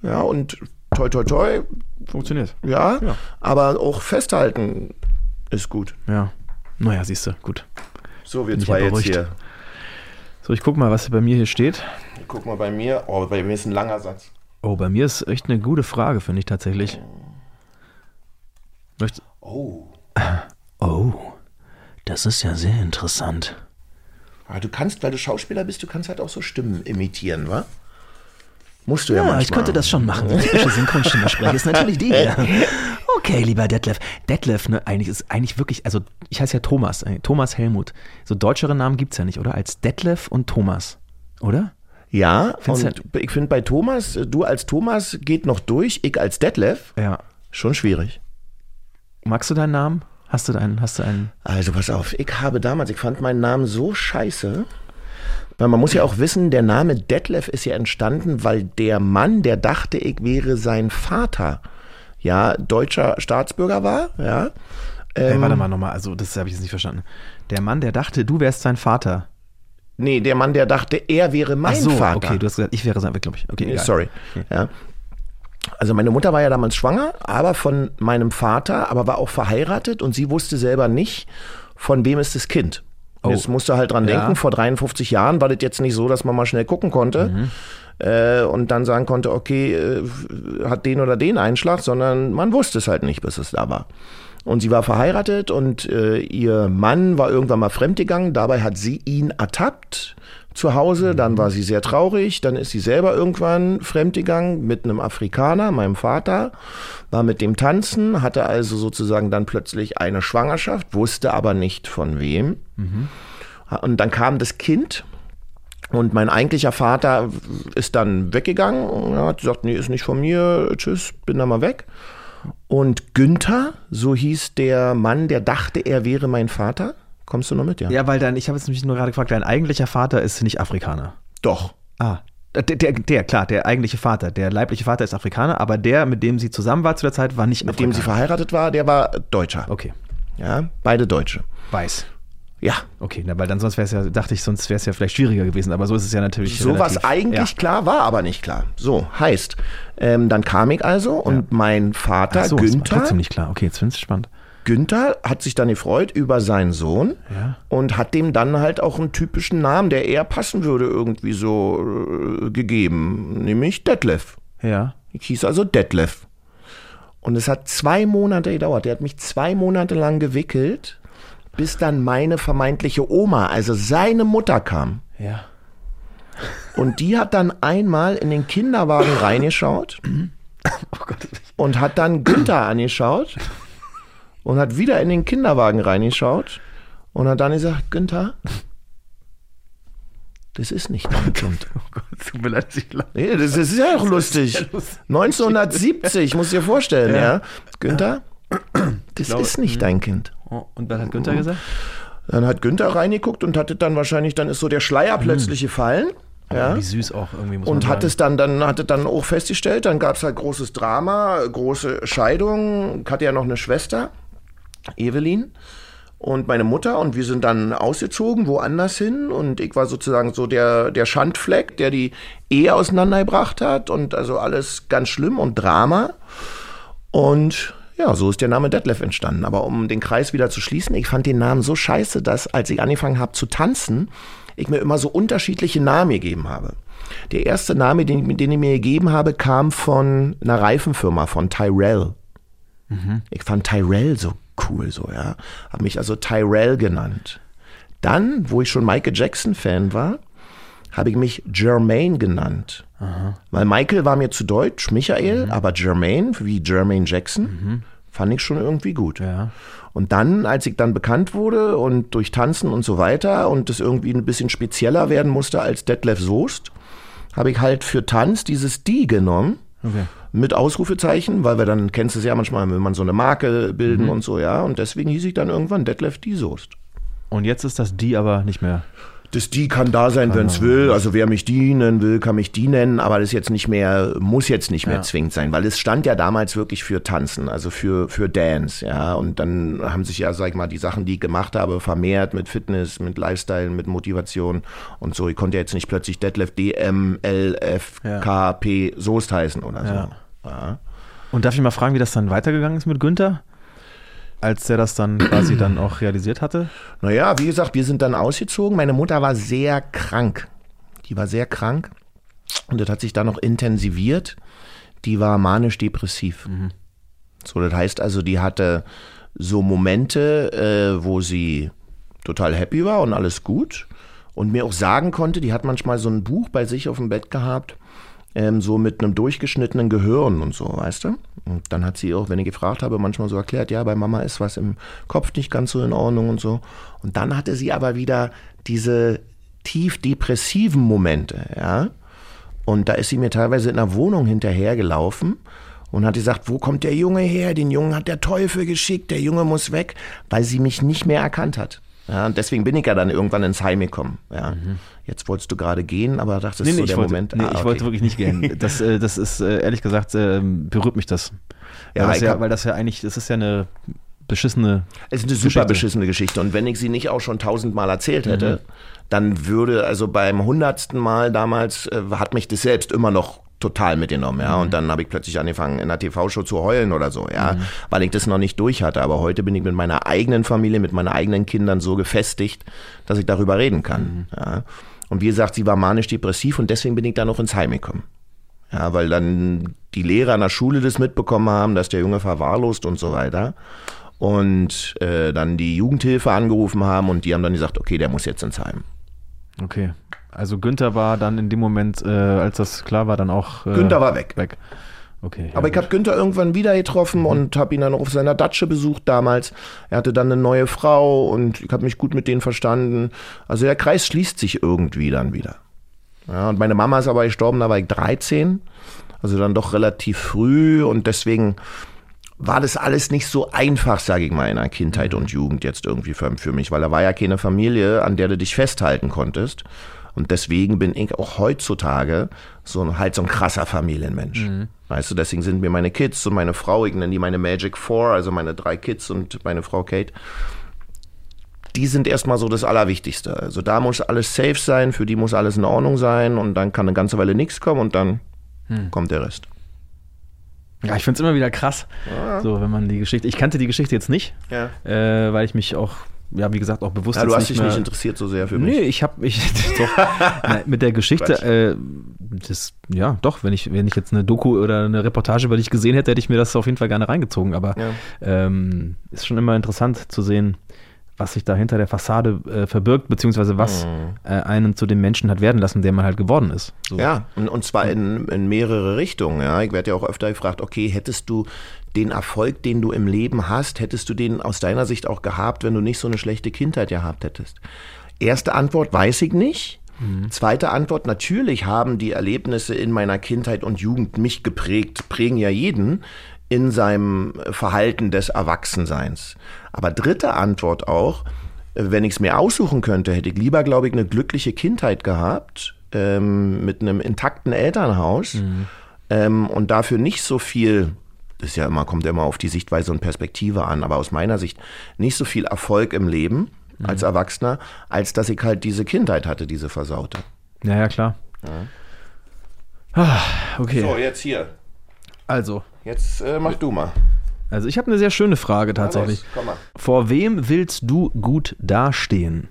Ja, und toi, toi, toi, funktioniert. ja, Ja. aber auch festhalten ist gut. Ja. Naja, siehst du, gut. So, wir zwei jetzt hier. So, ich guck mal, was bei mir hier steht. Guck mal bei mir. Oh, bei mir ist ein langer Satz. Oh, bei mir ist echt eine gute Frage, finde ich tatsächlich. Möcht Oh. oh, das ist ja sehr interessant. Ah, du kannst, weil du Schauspieler bist, du kannst halt auch so Stimmen imitieren, wa? Musst du ja, Ja, manchmal. ich könnte das schon machen. Die typische Synchronstimme spreche ist natürlich die hier. Okay, lieber Detlef. Detlef, ne, eigentlich ist eigentlich wirklich, also ich heiße ja Thomas, Thomas Helmut. So deutschere Namen gibt es ja nicht, oder? Als Detlef und Thomas, oder? Ja, Findest und ich finde bei Thomas, du als Thomas geht noch durch, ich als Detlef, Ja. schon schwierig. Magst du deinen Namen? Hast du einen, hast du einen? Also pass auf, ich habe damals, ich fand meinen Namen so scheiße. Weil man muss ja auch wissen, der Name Detlef ist ja entstanden, weil der Mann, der dachte, ich wäre sein Vater, ja, deutscher Staatsbürger war, ja. Ähm, warte mal nochmal, also das habe ich jetzt nicht verstanden. Der Mann, der dachte, du wärst sein Vater. Nee, der Mann, der dachte, er wäre mein Ach so, Vater. okay, du hast gesagt, ich wäre sein, glaube ich. Okay, Nee, sorry. Ja. Also meine Mutter war ja damals schwanger, aber von meinem Vater, aber war auch verheiratet und sie wusste selber nicht, von wem ist das Kind. Und Oh. Jetzt musste halt dran Ja. denken, vor 53 Jahren war das jetzt nicht so, dass man mal schnell gucken konnte Mhm. Äh, und dann sagen konnte, okay, äh, hat den oder den Einschlag, sondern man wusste es halt nicht, bis es da war. Und sie war verheiratet und äh, ihr Mann war irgendwann mal fremdgegangen. Dabei hat sie ihn ertappt zu Hause. Dann war sie sehr traurig. Dann ist sie selber irgendwann fremdgegangen mit einem Afrikaner, meinem Vater, war mit dem tanzen, hatte also sozusagen dann plötzlich eine Schwangerschaft, wusste aber nicht von wem. Und dann kam das Kind. Und mein eigentlicher Vater ist dann weggegangen und hat gesagt, nee, ist nicht von mir, tschüss, bin da mal weg. Und Günther, so hieß der Mann, der dachte, er wäre mein Vater. Kommst du noch mit? Ja. Ja, weil dein, ich habe jetzt nämlich nur gerade gefragt, dein eigentlicher Vater ist nicht Afrikaner. Doch. Ah. Der, der, der, klar, der eigentliche Vater, der leibliche Vater ist Afrikaner, aber der, mit dem sie zusammen war zu der Zeit, war nicht Mit dem sie Afrikaner. verheiratet war, der war Deutscher. Okay, Ja, beide Deutsche. weiß. Ja. Okay, na, weil dann sonst wäre es ja, dachte ich, sonst wäre es ja vielleicht schwieriger gewesen, aber so ist es ja natürlich. So was relativ- eigentlich Ja. klar war, aber nicht klar. So, heißt, ähm, dann kam ich also und mein Vater Ach so, das war Günther, trotzdem nicht klar. Okay, jetzt finde ich spannend. Günther hat sich dann gefreut über seinen Sohn Ja. und hat dem dann halt auch einen typischen Namen, der eher passen würde, irgendwie so äh, gegeben, nämlich Detlef. Ja. Ich hieß also Detlef. Und es hat zwei Monate gedauert. Der hat mich zwei Monate lang gewickelt, bis dann meine vermeintliche Oma, also seine Mutter kam. Ja. Und die hat dann einmal in den Kinderwagen reingeschaut Oh Gott. und hat dann Günther angeschaut und hat wieder in den Kinderwagen reingeschaut und hat dann gesagt, Günther, das ist nicht dein Kind. Oh Gott, tut mir leid, ich lache. Nee, das, ist ja auch lustig. ja lustig. 1970, muss ich dir vorstellen, ja. Ja. Günther, das glaube, ist nicht dein Kind. Und was hat Günther gesagt? Dann hat Günther reingeguckt und hatte dann wahrscheinlich, dann ist so der Schleier plötzlich gefallen. Ja. Wie süß auch irgendwie, muss Und man hat sagen. es dann, dann, hat es dann auch festgestellt, dann gab es halt großes Drama, große Scheidung. Ich hatte ja noch eine Schwester, Evelyn, und meine Mutter. Und wir sind dann ausgezogen, woanders hin. Und ich war sozusagen so der, der Schandfleck, der die Ehe auseinandergebracht hat. Und also alles ganz schlimm und Drama. Und ja, so ist der Name Detlef entstanden. Aber um den Kreis wieder zu schließen, ich fand den Namen so scheiße, dass als ich angefangen habe zu tanzen, ich mir immer so unterschiedliche Namen gegeben habe. Der erste Name, den, den ich mir gegeben habe, kam von einer Reifenfirma, von Tyrell. Ich fand Tyrell so cool, so, ja. Habe mich also Tyrell genannt. Dann, wo ich schon Michael Jackson-Fan war, habe ich mich Jermaine genannt. Weil Michael war mir zu deutsch, Michael, aber Jermaine, wie Jermaine Jackson, fand ich schon irgendwie gut. Ja. Und dann, als ich dann bekannt wurde und durch Tanzen und so weiter und es irgendwie ein bisschen spezieller werden musste als Detlef Soest, habe ich halt für Tanz dieses Die genommen. Okay. Mit Ausrufezeichen, weil wir dann, kennst du es ja manchmal, wenn man so eine Marke Mhm. bilden und so, ja. Und deswegen hieß ich dann irgendwann Detlef Die Soest. Und jetzt ist das die aber nicht mehr. Das Die kann da sein, wenn es will. Also wer mich die nennen will, kann mich die nennen, aber das jetzt nicht mehr, muss jetzt nicht mehr Ja. zwingend sein, weil es stand ja damals wirklich für Tanzen, also für, für Dance, ja. Und dann haben sich ja, sag ich mal, die Sachen, die ich gemacht habe, vermehrt mit Fitness, mit Lifestyle, mit Motivation und so. Ich konnte jetzt nicht plötzlich Detlef D, M, L, F, Ja. K, P, Soest heißen oder so. Ja. Und darf ich mal fragen, wie das dann weitergegangen ist mit Günther? Als der das dann quasi dann auch realisiert hatte? Naja, wie gesagt, wir sind dann ausgezogen. Meine Mutter war sehr krank. Die war sehr krank. Und das hat sich dann noch intensiviert. Die war manisch-depressiv. So, das heißt also, die hatte so Momente, äh, wo sie total happy war und alles gut. Und mir auch sagen konnte, die hat manchmal so ein Buch bei sich auf dem Bett gehabt, ähm, so mit einem durchgeschnittenen Gehirn und so, weißt du? Und dann hat sie auch, wenn ich gefragt habe, manchmal so erklärt, ja, bei Mama ist was im Kopf nicht ganz so in Ordnung und so. Und dann hatte sie aber wieder diese tief depressiven Momente, ja. Und da ist sie mir teilweise in der Wohnung hinterhergelaufen und hat gesagt, wo kommt der Junge her? Den Jungen hat der Teufel geschickt, der Junge muss weg, weil sie mich nicht mehr erkannt hat. Ja, und deswegen bin ich ja dann irgendwann ins Heim gekommen. Ja. Mhm. Jetzt wolltest du gerade gehen, aber dachtest nee, nee, so der wollte, Moment. Nee, ah, okay. ich wollte wirklich nicht gehen. Das, äh, das ist, äh, ehrlich gesagt, äh, berührt mich das. Ja, weil, das ja, weil das ja eigentlich, das ist ja eine beschissene Es ist eine super Geschichte. beschissene Geschichte. Und wenn ich sie nicht auch schon tausendmal erzählt hätte, mhm. dann würde, also beim hundertsten Mal damals, äh, hat mich das selbst immer noch total mitgenommen, ja. Mhm. Und dann habe ich plötzlich angefangen, in einer TV-Show zu heulen oder so, ja, mhm. weil ich das noch nicht durch hatte. Aber heute bin ich mit meiner eigenen Familie, mit meinen eigenen Kindern so gefestigt, dass ich darüber reden kann. Mhm. Ja. Und wie gesagt, sie war manisch-depressiv und deswegen bin ich da noch ins Heim gekommen. Ja, weil dann die Lehrer an der Schule das mitbekommen haben, dass der Junge verwahrlost und so weiter. Und äh, dann die Jugendhilfe angerufen haben und die haben dann gesagt, okay, der muss jetzt ins Heim. Okay. Also Günther war dann in dem Moment, äh, als das klar war, dann auch. Äh, Günther war weg. Weg. Okay. Aber ich habe Günther irgendwann wieder getroffen mhm. und habe ihn dann auch auf seiner Datsche besucht damals. Er hatte dann eine neue Frau und ich habe mich gut mit denen verstanden. Also der Kreis schließt sich irgendwie dann wieder. Ja, und meine Mama ist aber gestorben, da war ich 13. Also dann doch relativ früh und deswegen war das alles nicht so einfach, sage ich mal, in der Kindheit mhm. und Jugend jetzt irgendwie für, für mich, weil da war ja keine Familie, an der du dich festhalten konntest. Und deswegen bin ich auch heutzutage so halt so ein krasser Familienmensch. Mhm. Weißt du, deswegen sind mir meine Kids und meine Frau, ich nenne die meine Magic Four, also meine drei Kids und meine Frau Kate, die sind erstmal so das Allerwichtigste. Also da muss alles safe sein, für die muss alles in Ordnung sein und dann kann eine ganze Weile nichts kommen und dann hm. kommt der Rest. Ja, ich finde es immer wieder krass, ja. so wenn man die Geschichte. Ich kannte die Geschichte jetzt nicht, ja. äh, weil ich mich auch ja, wie gesagt, auch bewusst. Ja, du hast dich mehr, nicht interessiert so sehr für mich. Nee, ich habe mich doch mit der Geschichte, äh, das, ja, doch, wenn ich, wenn ich jetzt eine Doku oder eine Reportage über dich gesehen hätte, hätte ich mir das auf jeden Fall gerne reingezogen. Aber ja. ähm, ist schon immer interessant zu sehen, was sich da hinter der Fassade äh, verbirgt, beziehungsweise was mhm. äh, einen zu dem Menschen hat werden lassen, der man halt geworden ist. So. Ja, und, und zwar in, in mehrere Richtungen. Ja. Ich werde ja auch öfter gefragt, okay, hättest du den Erfolg, den du im Leben hast, hättest du den aus deiner Sicht auch gehabt, wenn du nicht so eine schlechte Kindheit gehabt hättest? Erste Antwort weiß ich nicht. Mhm. Zweite Antwort, natürlich haben die Erlebnisse in meiner Kindheit und Jugend mich geprägt, prägen ja jeden in seinem Verhalten des Erwachsenseins. Aber dritte Antwort auch, wenn ich es mir aussuchen könnte, hätte ich lieber, glaube ich, eine glückliche Kindheit gehabt, ähm, mit einem intakten Elternhaus mhm. ähm, und dafür nicht so viel, das ist ja immer, kommt ja immer auf die Sichtweise und Perspektive an, aber aus meiner Sicht nicht so viel Erfolg im Leben mhm. als Erwachsener, als dass ich halt diese Kindheit hatte, diese versaute. Ja, ja, klar. Ja. Ah, okay. So, jetzt hier. Also. Jetzt äh, mach du mal. Also ich habe eine sehr schöne Frage tatsächlich. Komm mal. Vor wem willst du gut dastehen?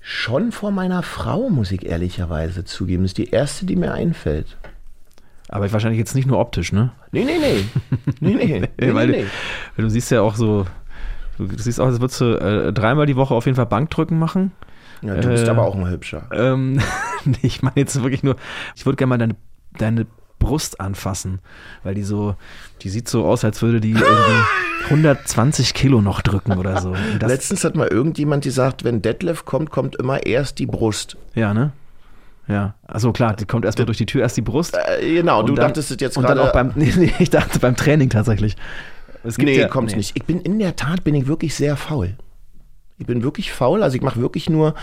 Schon vor meiner Frau, muss ich ehrlicherweise zugeben. Das ist die erste, die mir einfällt. Aber wahrscheinlich jetzt nicht nur optisch, ne? Nee, nee, nee. nee, nee, nee, weil, nee, weil du siehst ja auch so, du siehst auch, als würdest du äh, dreimal die Woche auf jeden Fall Bankdrücken machen. Ja, du bist äh, aber auch ein Hübscher. Ähm, nee, ich meine jetzt wirklich nur, ich würde gerne mal deine, deine Brust anfassen, weil die so, die sieht so aus, als würde die irgendwie 120 Kilo noch drücken oder so. Letztens hat mal irgendjemand gesagt, wenn Detlef kommt, kommt immer erst die Brust. Ja, ne? Ja, also klar, die kommt erstmal durch die Tür, erst die Brust. Äh, genau, du dann, dachtest es jetzt gerade. Und dann auch beim, nee, nee, ich dachte beim Training tatsächlich. Es gibt nee, ja, kommt nee. nicht. Ich bin in der Tat, bin ich wirklich sehr faul. Ich bin wirklich faul, also ich mache wirklich nur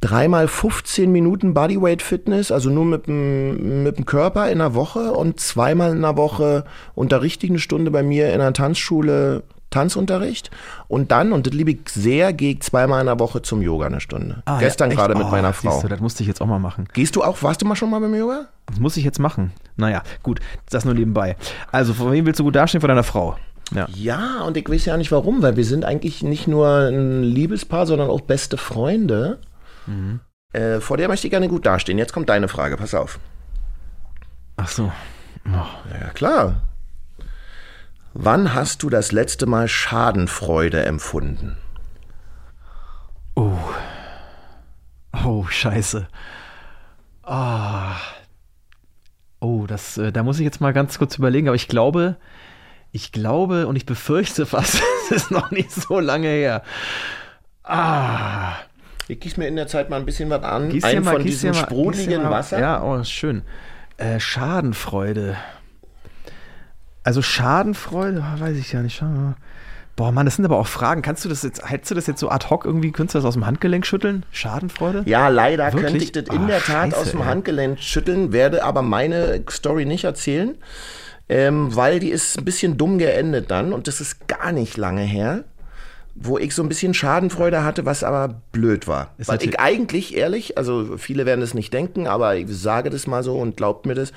dreimal 15 Minuten Bodyweight Fitness, also nur mit dem, mit dem Körper in der Woche und zweimal in der Woche unterrichte ich eine Stunde bei mir in einer Tanzschule Tanzunterricht und dann, und das liebe ich sehr, gehe ich zweimal in der Woche zum Yoga eine Stunde. Ah, Gestern ja, gerade mit oh, meiner Frau. Du, das musste ich jetzt auch mal machen. Gehst du auch, warst du mal schon mal beim Yoga? Das muss ich jetzt machen. Naja, gut, das nur nebenbei. Also, vor wem willst du gut dastehen? Vor deiner Frau? Ja. ja, und ich weiß ja nicht warum, weil wir sind eigentlich nicht nur ein Liebespaar, sondern auch beste Freunde. Mhm. Äh, vor der möchte ich gerne gut dastehen. Jetzt kommt deine Frage, pass auf. Ach so. Oh. Ja, klar. Wann hast du das letzte Mal Schadenfreude empfunden? Oh. Oh, scheiße. Ah. Oh, das, äh, da muss ich jetzt mal ganz kurz überlegen, aber ich glaube, ich glaube und ich befürchte fast, es ist noch nicht so lange her. Ah. Ich gieß mir in der Zeit mal ein bisschen was an. Gieß ein mal, von diesem mal, sprudeligen mal, Wasser. Ja, oh, schön. Äh, Schadenfreude. Also Schadenfreude, oh, weiß ich ja nicht. Boah, Mann, das sind aber auch Fragen. Kannst du das jetzt, hättest du das jetzt so ad hoc irgendwie, könntest du das aus dem Handgelenk schütteln? Schadenfreude? Ja, leider Wirklich? könnte ich das in Ah, der Tat scheiße, aus dem ey. Handgelenk schütteln, werde aber meine Story nicht erzählen, ähm, weil die ist ein bisschen dumm geendet dann und das ist gar nicht lange her, wo ich so ein bisschen Schadenfreude hatte, was aber blöd war. Ist weil ich eigentlich, ehrlich, also viele werden es nicht denken, aber ich sage das mal so und glaubt mir das,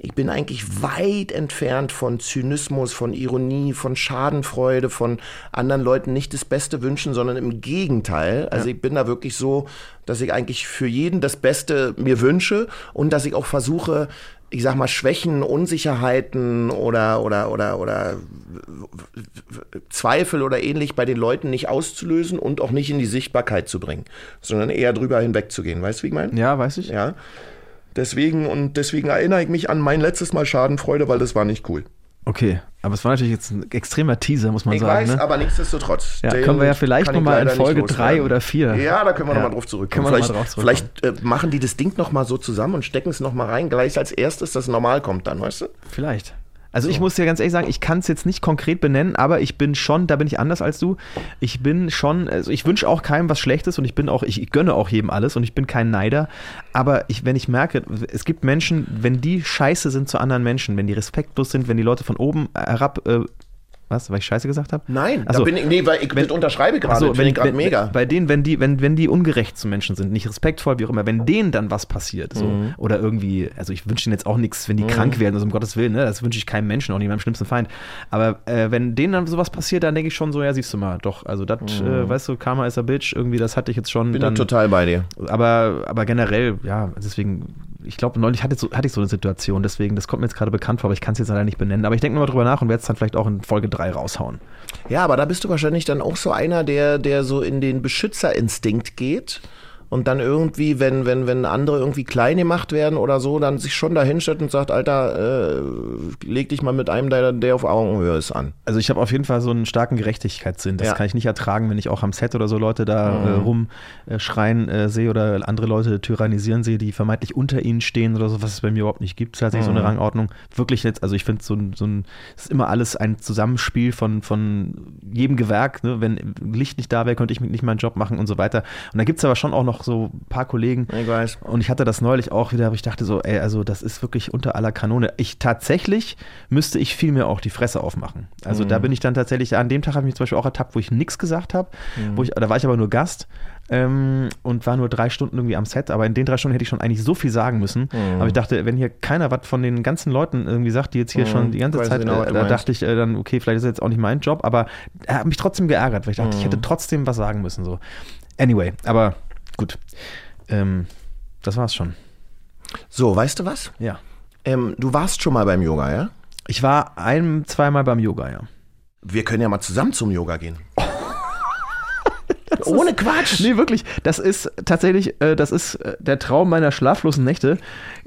ich bin eigentlich weit entfernt von Zynismus, von Ironie, von Schadenfreude, von anderen Leuten nicht das Beste wünschen, sondern im Gegenteil. Also ich bin da wirklich so, dass ich eigentlich für jeden das Beste mir wünsche und dass ich auch versuche, ich sag mal, Schwächen, Unsicherheiten oder, oder, oder, oder Zweifel oder ähnlich bei den Leuten nicht auszulösen und auch nicht in die Sichtbarkeit zu bringen, sondern eher drüber hinwegzugehen. Weißt du, wie ich meine? Ja, weiß ich. Ja. Deswegen und deswegen erinnere ich mich an mein letztes Mal Schadenfreude, weil das war nicht cool. Okay, aber es war natürlich jetzt ein extremer Teaser, muss man Ich sagen. weiß, ne? aber nichtsdestotrotz. Ja, können wir ja vielleicht kann ich noch mal in Folge loswerden. drei oder vier. Ja, da können wir Ja. noch mal drauf zurückkommen. Können vielleicht drauf zurückkommen. vielleicht äh, machen die das Ding noch mal so zusammen und stecken es noch mal rein, gleich als erstes, das normal kommt dann, weißt du? Vielleicht. Also ich muss dir ganz ehrlich sagen, ich kann es jetzt nicht konkret benennen, aber ich bin schon, da bin ich anders als du. Ich bin schon, also ich wünsche auch keinem was Schlechtes und ich bin auch, ich, ich gönne auch jedem alles und ich bin kein Neider. Aber ich, wenn ich merke, es gibt Menschen, wenn die scheiße sind zu anderen Menschen, wenn die respektlos sind, wenn die Leute von oben herab, äh, was, weil ich scheiße gesagt habe? Nein, Ach so. da bin ich, nee, weil ich das unterschreibe gerade, Also, ich gerade wenn, mega. Bei denen, wenn die, wenn, wenn die ungerecht zu Menschen sind, nicht respektvoll, wie auch immer, wenn denen dann was passiert, so, Mhm. oder irgendwie, also ich wünsche denen jetzt auch nichts, wenn die krank werden, also um Gottes Willen, ne, das wünsche ich keinem Menschen, auch nicht meinem schlimmsten Feind. Aber äh, wenn denen dann sowas passiert, dann denke ich schon so, ja, siehst du mal, doch, also das, äh, weißt du, Karma is a Bitch, irgendwie, das hatte ich jetzt schon. Mhm. bin dann, total bei dir. aber, aber generell, ja, deswegen, ich glaube, neulich hatte, so, hatte ich so eine Situation, deswegen, das kommt mir jetzt gerade bekannt vor, aber ich kann es jetzt leider nicht benennen. Aber ich denke nochmal drüber nach und werde es dann vielleicht auch in Folge 3 raushauen. Ja, aber da bist du wahrscheinlich dann auch so einer, der, der so in den Beschützerinstinkt geht und dann irgendwie, wenn, wenn, wenn andere irgendwie klein gemacht werden oder so, dann sich schon dahinstellt und sagt, Alter, äh, leg dich mal mit einem, der, der auf Augenhöhe ist an. Also ich habe auf jeden Fall so einen starken Gerechtigkeitssinn. Das Ja. kann ich nicht ertragen, wenn ich auch am Set oder so Leute da äh, rumschreien äh, sehe oder andere Leute tyrannisieren sehe, die vermeintlich unter ihnen stehen oder so, was es bei mir überhaupt nicht gibt. Tatsächlich so eine Rangordnung. Wirklich jetzt, also ich finde so ein, so ein, es ist immer alles ein Zusammenspiel von, von jedem Gewerk. Ne? Wenn Licht nicht da wäre, könnte ich nicht meinen Job machen und so weiter. Und da gibt es aber schon auch noch so ein paar Kollegen, Ich weiß. und ich hatte das neulich auch wieder, aber ich dachte so, ey, also das ist wirklich unter aller Kanone. Ich tatsächlich müsste ich viel mehr auch die Fresse aufmachen. Also Mhm. da bin ich dann tatsächlich, an dem Tag habe ich mich zum Beispiel auch ertappt, wo ich nichts gesagt habe. Mhm. Wo ich, da war ich aber nur Gast ähm, und war nur drei Stunden irgendwie am Set. Aber in den drei Stunden hätte ich schon eigentlich so viel sagen müssen. Mhm. Aber ich dachte, wenn hier keiner was von den ganzen Leuten irgendwie sagt, die jetzt hier schon die ganze Weiß Zeit, genau, äh, da dachte ich äh, dann, okay, vielleicht ist das jetzt auch nicht mein Job, aber er hat mich trotzdem geärgert, weil ich dachte, ich Mhm. hätte trotzdem was sagen müssen. So. Anyway, aber gut. Ähm, das war's schon. So, weißt du was? Ja. Ähm, du warst schon mal beim Yoga, ja? Ich war ein, zweimal beim Yoga, ja. Wir können ja mal zusammen zum Yoga gehen. Ohne Quatsch. Nee, wirklich. Das ist tatsächlich, äh, das ist äh, der Traum meiner schlaflosen Nächte.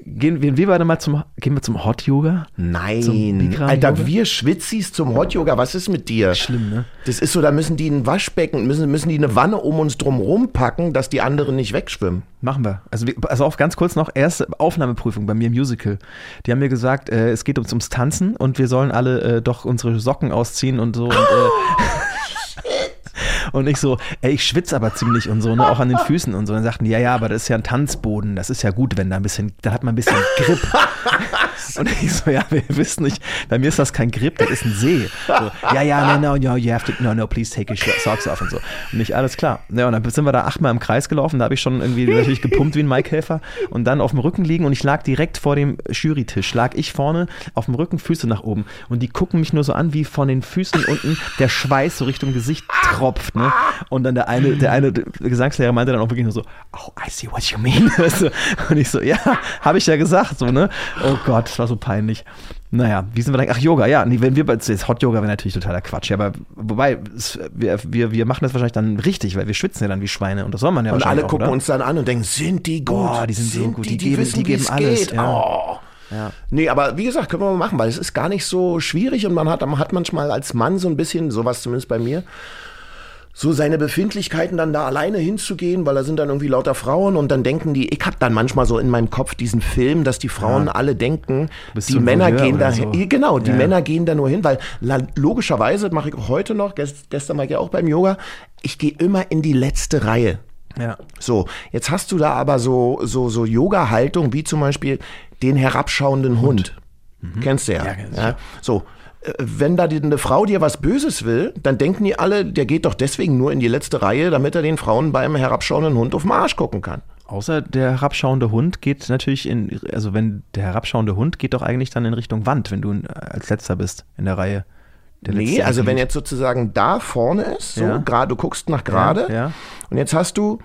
Gehen, gehen wir beide mal zum, gehen wir zum Hot Yoga? Zum Nein, Bikram-Yoga? Alter, wir Schwitzis zum Hot Yoga, was ist mit dir? Schlimm, ne? Das ist so, da müssen die ein Waschbecken, müssen, müssen die eine Wanne um uns drum rumpacken, dass die anderen nicht wegschwimmen. Machen wir. Also, wir, also auf ganz kurz noch, erste Aufnahmeprüfung bei mir im Musical. Die haben mir gesagt, äh, es geht uns ums Tanzen und wir sollen alle äh, doch unsere Socken ausziehen und so. Und, äh, und ich so, ey, ich schwitze aber ziemlich und so, ne, auch an den Füßen und so. Und dann sagten die, ja, ja, aber das ist ja ein Tanzboden, das ist ja gut, wenn da ein bisschen, da hat man ein bisschen Grip. und ich so, ja, wir wissen nicht, bei mir ist das kein Grip, das ist ein See. So, ja, ja, no, no, no, you have to, no, no, please take your socks off und so. Und nicht, alles klar. Ja, und dann sind wir da achtmal im Kreis gelaufen, da habe ich schon irgendwie natürlich gepumpt wie ein Maikäfer und dann auf dem Rücken liegen und ich lag direkt vor dem Jurytisch, lag ich vorne auf dem Rücken, Füße nach oben und die gucken mich nur so an, wie von den Füßen unten der Schweiß so Richtung Gesicht tropft, ne? Und dann der eine, der eine Gesangslehrer meinte dann auch wirklich nur so, oh, I see what you mean. Und ich so, ja, habe ich ja gesagt, so, ne? Oh Gott, das war so peinlich. Naja, wie sind wir da? Ach, Yoga, ja. Nee, wenn wir bei jetzt Hot Yoga wäre natürlich totaler Quatsch. Ja, aber wobei, es, wir, wir, wir machen das wahrscheinlich dann richtig, weil wir schwitzen ja dann wie Schweine und das soll man ja Und alle auch, gucken oder? uns dann an und denken, sind die gut? Boah, die sind so gut, die geben- wissen, die geben es alles, geht. ja. Oh. Ja. Nee, aber wie gesagt, können wir mal machen, weil es ist gar nicht so schwierig und man hat, man hat manchmal als Mann so ein bisschen, sowas zumindest bei mir, so seine Befindlichkeiten dann da alleine hinzugehen, weil da sind dann irgendwie lauter Frauen und dann denken die, ich hab dann manchmal so in meinem Kopf diesen Film, dass die Frauen alle denken, Bist die Männer gehen da oder hin. so? Genau, die Ja. Männer gehen da nur hin, weil logischerweise mache ich auch heute noch, gest, gestern war ich ja auch beim Yoga, ich gehe immer in die letzte Reihe. Ja. So, jetzt hast du da aber so, so, so Yoga-Haltung, wie zum Beispiel den herabschauenden Hund. Kennst du ja. Mhm. Ja, ja. So, wenn da die, eine Frau dir was Böses will, dann denken die alle, der geht doch deswegen nur in die letzte Reihe, damit er den Frauen beim herabschauenden Hund auf den Arsch gucken kann. Außer der herabschauende Hund geht natürlich in, also wenn der herabschauende Hund geht doch eigentlich dann in Richtung Wand, wenn du äh, als letzter bist in der Reihe. Der Nee, also wenn jetzt sozusagen da vorne ist, so Ja. gerade, du guckst nach gerade, Ja, ja. und jetzt hast du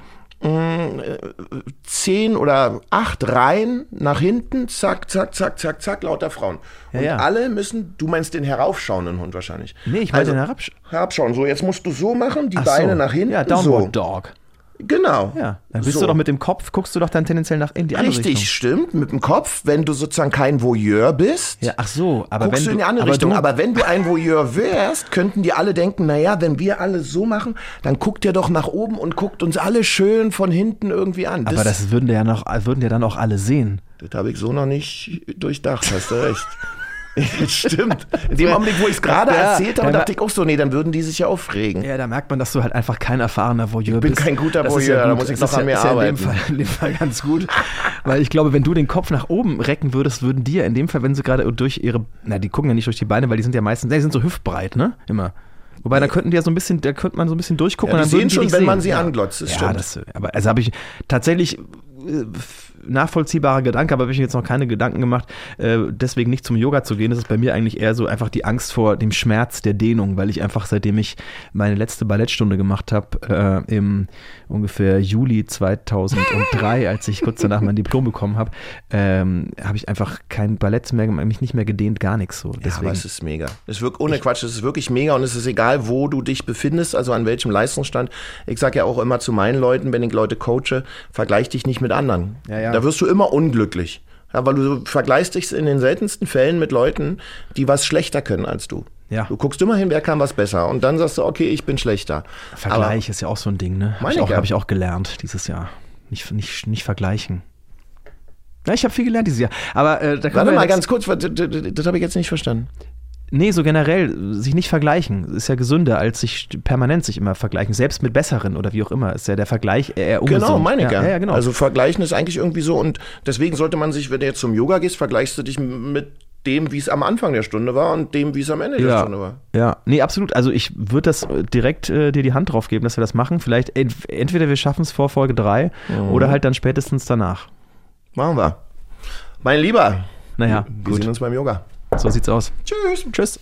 zehn oder acht Reihen nach hinten, zack, zack, zack, zack, zack, lauter Frauen. Ja, und ja. alle müssen, du meinst den heraufschauenden Hund wahrscheinlich. Nee, ich meine also, den herabsch herabschauen. So, jetzt musst du so machen, die Ach Beine so. nach hinten. Ja, Downward so. Dog. Genau. Ja, dann bist so. du doch mit dem Kopf, guckst du doch dann tendenziell nach in die andere Richtig, Richtung. stimmt, mit dem Kopf, wenn du sozusagen kein Voyeur bist. Ja, ach so, aber guckst wenn du in die andere aber Richtung. Du, aber wenn du ein Voyeur wärst, könnten die alle denken, naja, wenn wir alle so machen, dann guckt ihr doch nach oben und guckt uns alle schön von hinten irgendwie an. aber das würden ja noch, würden ja dann auch alle sehen. das habe ich so noch nicht durchdacht, hast du recht. Stimmt. In dem Augenblick, wo ich es gerade Ja, erzählt habe, ja, dachte ich auch so, nee, dann würden die sich ja aufregen. Ja, da merkt man, dass du halt einfach kein erfahrener Voyeur Ich bin bist. kein guter Das Voyeur, da gut. muss ich Das noch an ja, mir ist ja in dem, arbeiten. Fall, in dem Fall ganz gut. Weil ich glaube, wenn du den Kopf nach oben recken würdest, würden die ja in dem Fall, wenn sie gerade durch ihre, na, die gucken ja nicht durch die Beine, weil die sind ja meistens, die sind so hüftbreit, ne? Immer. Wobei, da könnten die ja so ein bisschen, da könnte man so ein bisschen durchgucken. Ja, und die sehen schon, wenn sehen. man sie ja. anglotzt, das ja, stimmt. das, aber also habe ich tatsächlich äh, nachvollziehbarer Gedanke, aber habe ich mir jetzt noch keine Gedanken gemacht, äh, deswegen nicht zum Yoga zu gehen. Das ist bei mir eigentlich eher so einfach die Angst vor dem Schmerz der Dehnung, weil ich einfach, seitdem ich meine letzte Ballettstunde gemacht habe, äh, im ungefähr Juli 2003, als ich kurz danach mein Diplom bekommen habe, ähm, habe ich einfach kein Ballett mehr, gemacht, mich nicht mehr gedehnt, gar nichts so. Ja, Deswegen, aber es ist mega. Es ist wirklich, ohne Quatsch, es ist wirklich mega und es ist egal, wo du dich befindest, also an welchem Leistungsstand. Ich sage ja auch immer zu meinen Leuten, wenn ich Leute coache, vergleich dich nicht mit anderen. Ja, ja. Da wirst du immer unglücklich. Ja, weil du vergleichst dich in den seltensten Fällen mit Leuten, die was schlechter können als du. Ja. Du guckst immer hin, wer kann was besser. Und dann sagst du, okay, ich bin schlechter. Vergleich ist ja auch so ein Ding, ne? Habe Meine ich, auch- hab ich auch gelernt dieses Jahr. Nicht, nicht, nicht vergleichen. Ja, ich habe viel gelernt dieses Jahr. Aber äh, da Aber, warte mal ganz kurz, das, das habe ich jetzt nicht verstanden. Nee, so generell, sich nicht vergleichen, ist ja gesünder, als sich permanent sich immer vergleichen. Selbst mit besseren oder wie auch immer, ist ja der Vergleich eher ungesund. Genau, meine ja. ja. Ja, genau. Also vergleichen ist eigentlich irgendwie so und deswegen sollte man sich, wenn du jetzt zum Yoga gehst, vergleichst du dich mit dem, wie es am Anfang der Stunde war und dem, wie es am Ende der ja, Stunde war. ja, nee, absolut. Also ich würde das äh, direkt äh, dir die Hand drauf geben, dass wir das machen. Vielleicht ent entweder wir schaffen es vor Folge 3 Mhm. oder halt dann spätestens danach. Machen wir. Mein Lieber, Naja, wir gut. sehen uns beim Yoga. So sieht's aus. Tschüss. Tschüss.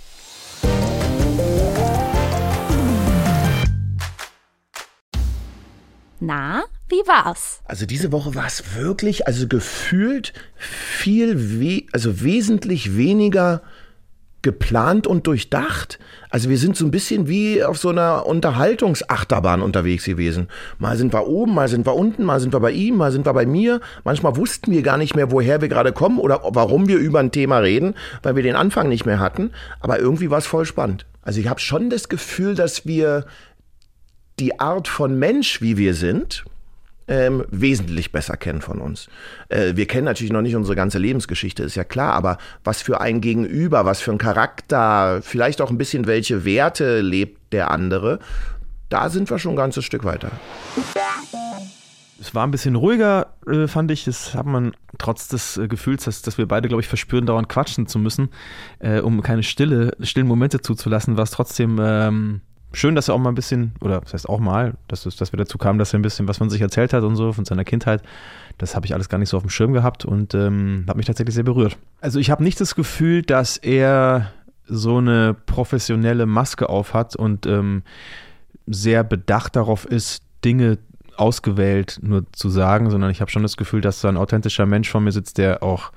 Na, wie war's? Also diese Woche war es wirklich, also gefühlt viel, we also wesentlich weniger geplant und durchdacht. Also wir sind so ein bisschen wie auf so einer Unterhaltungsachterbahn unterwegs gewesen. Mal sind wir oben, mal sind wir unten, mal sind wir bei ihm, mal sind wir bei mir. Manchmal wussten wir gar nicht mehr, woher wir gerade kommen oder warum wir über ein Thema reden, weil wir den Anfang nicht mehr hatten. Aber irgendwie war es voll spannend. Also ich habe schon das Gefühl, dass wir die Art von Mensch, wie wir sind, ähm, wesentlich besser kennen von uns. Äh, wir kennen natürlich noch nicht unsere ganze Lebensgeschichte, ist ja klar, aber was für ein Gegenüber, was für ein Charakter, vielleicht auch ein bisschen welche Werte lebt der andere, da sind wir schon ein ganzes Stück weiter. Es war ein bisschen ruhiger, äh, fand ich. Das hat man trotz des äh, Gefühls, dass, dass wir beide, glaube ich, verspüren, dauernd quatschen zu müssen, äh, um keine stille, stillen Momente zuzulassen, war es trotzdem ähm, schön, dass er auch mal ein bisschen, oder das heißt auch mal, dass, dass wir dazu kamen, dass er ein bisschen was von sich erzählt hat und so, von seiner Kindheit. Das habe ich alles gar nicht so auf dem Schirm gehabt und ähm, hat mich tatsächlich sehr berührt. Also ich habe nicht das Gefühl, dass er so eine professionelle Maske aufhat und ähm, sehr bedacht darauf ist, Dinge ausgewählt nur zu sagen, sondern ich habe schon das Gefühl, dass da ein authentischer Mensch vor mir sitzt, der auch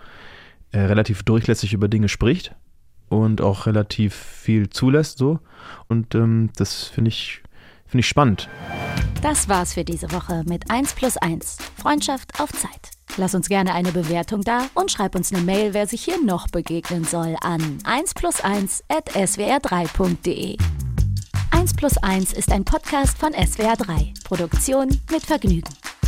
äh, relativ durchlässig über Dinge spricht und auch relativ viel zulässt so. Und ähm, das finde ich, finde ich spannend. Das war's für diese Woche mit 1 plus 1. Freundschaft auf Zeit. Lass uns gerne eine Bewertung da und schreib uns eine Mail, wer sich hier noch begegnen soll, an 1 plus 1 at swr3.de. 1 plus 1 ist ein Podcast von SWR3. Produktion mit Vergnügen.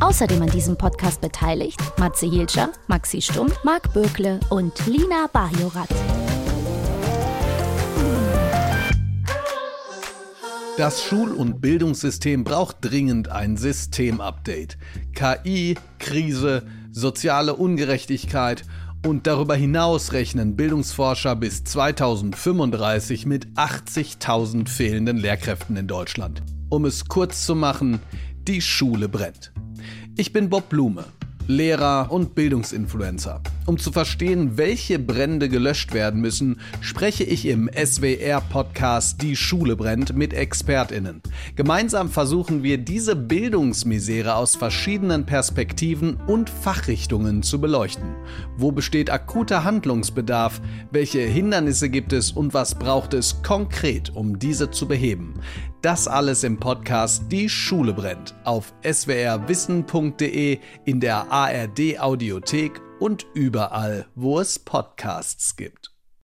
Außerdem an diesem Podcast beteiligt Matze Hielscher, Maxi Stumm, Marc Bökle und Lina Bajorat. Das Schul- und Bildungssystem braucht dringend ein Systemupdate. KI, Krise, soziale Ungerechtigkeit und darüber hinaus rechnen Bildungsforscher bis 2035 mit 80.000 fehlenden Lehrkräften in Deutschland. Um es kurz zu machen, die Schule brennt. Ich bin Bob Blume, Lehrer und Bildungsinfluencer. Um zu verstehen, welche Brände gelöscht werden müssen, spreche ich im SWR-Podcast Die Schule brennt mit ExpertInnen. Gemeinsam versuchen wir, diese Bildungsmisere aus verschiedenen Perspektiven und Fachrichtungen zu beleuchten. Wo besteht akuter Handlungsbedarf? Welche Hindernisse gibt es und was braucht es konkret, um diese zu beheben? Das alles im Podcast Die Schule brennt auf swrwissen.de, in der ARD Audiothek und überall, wo es Podcasts gibt.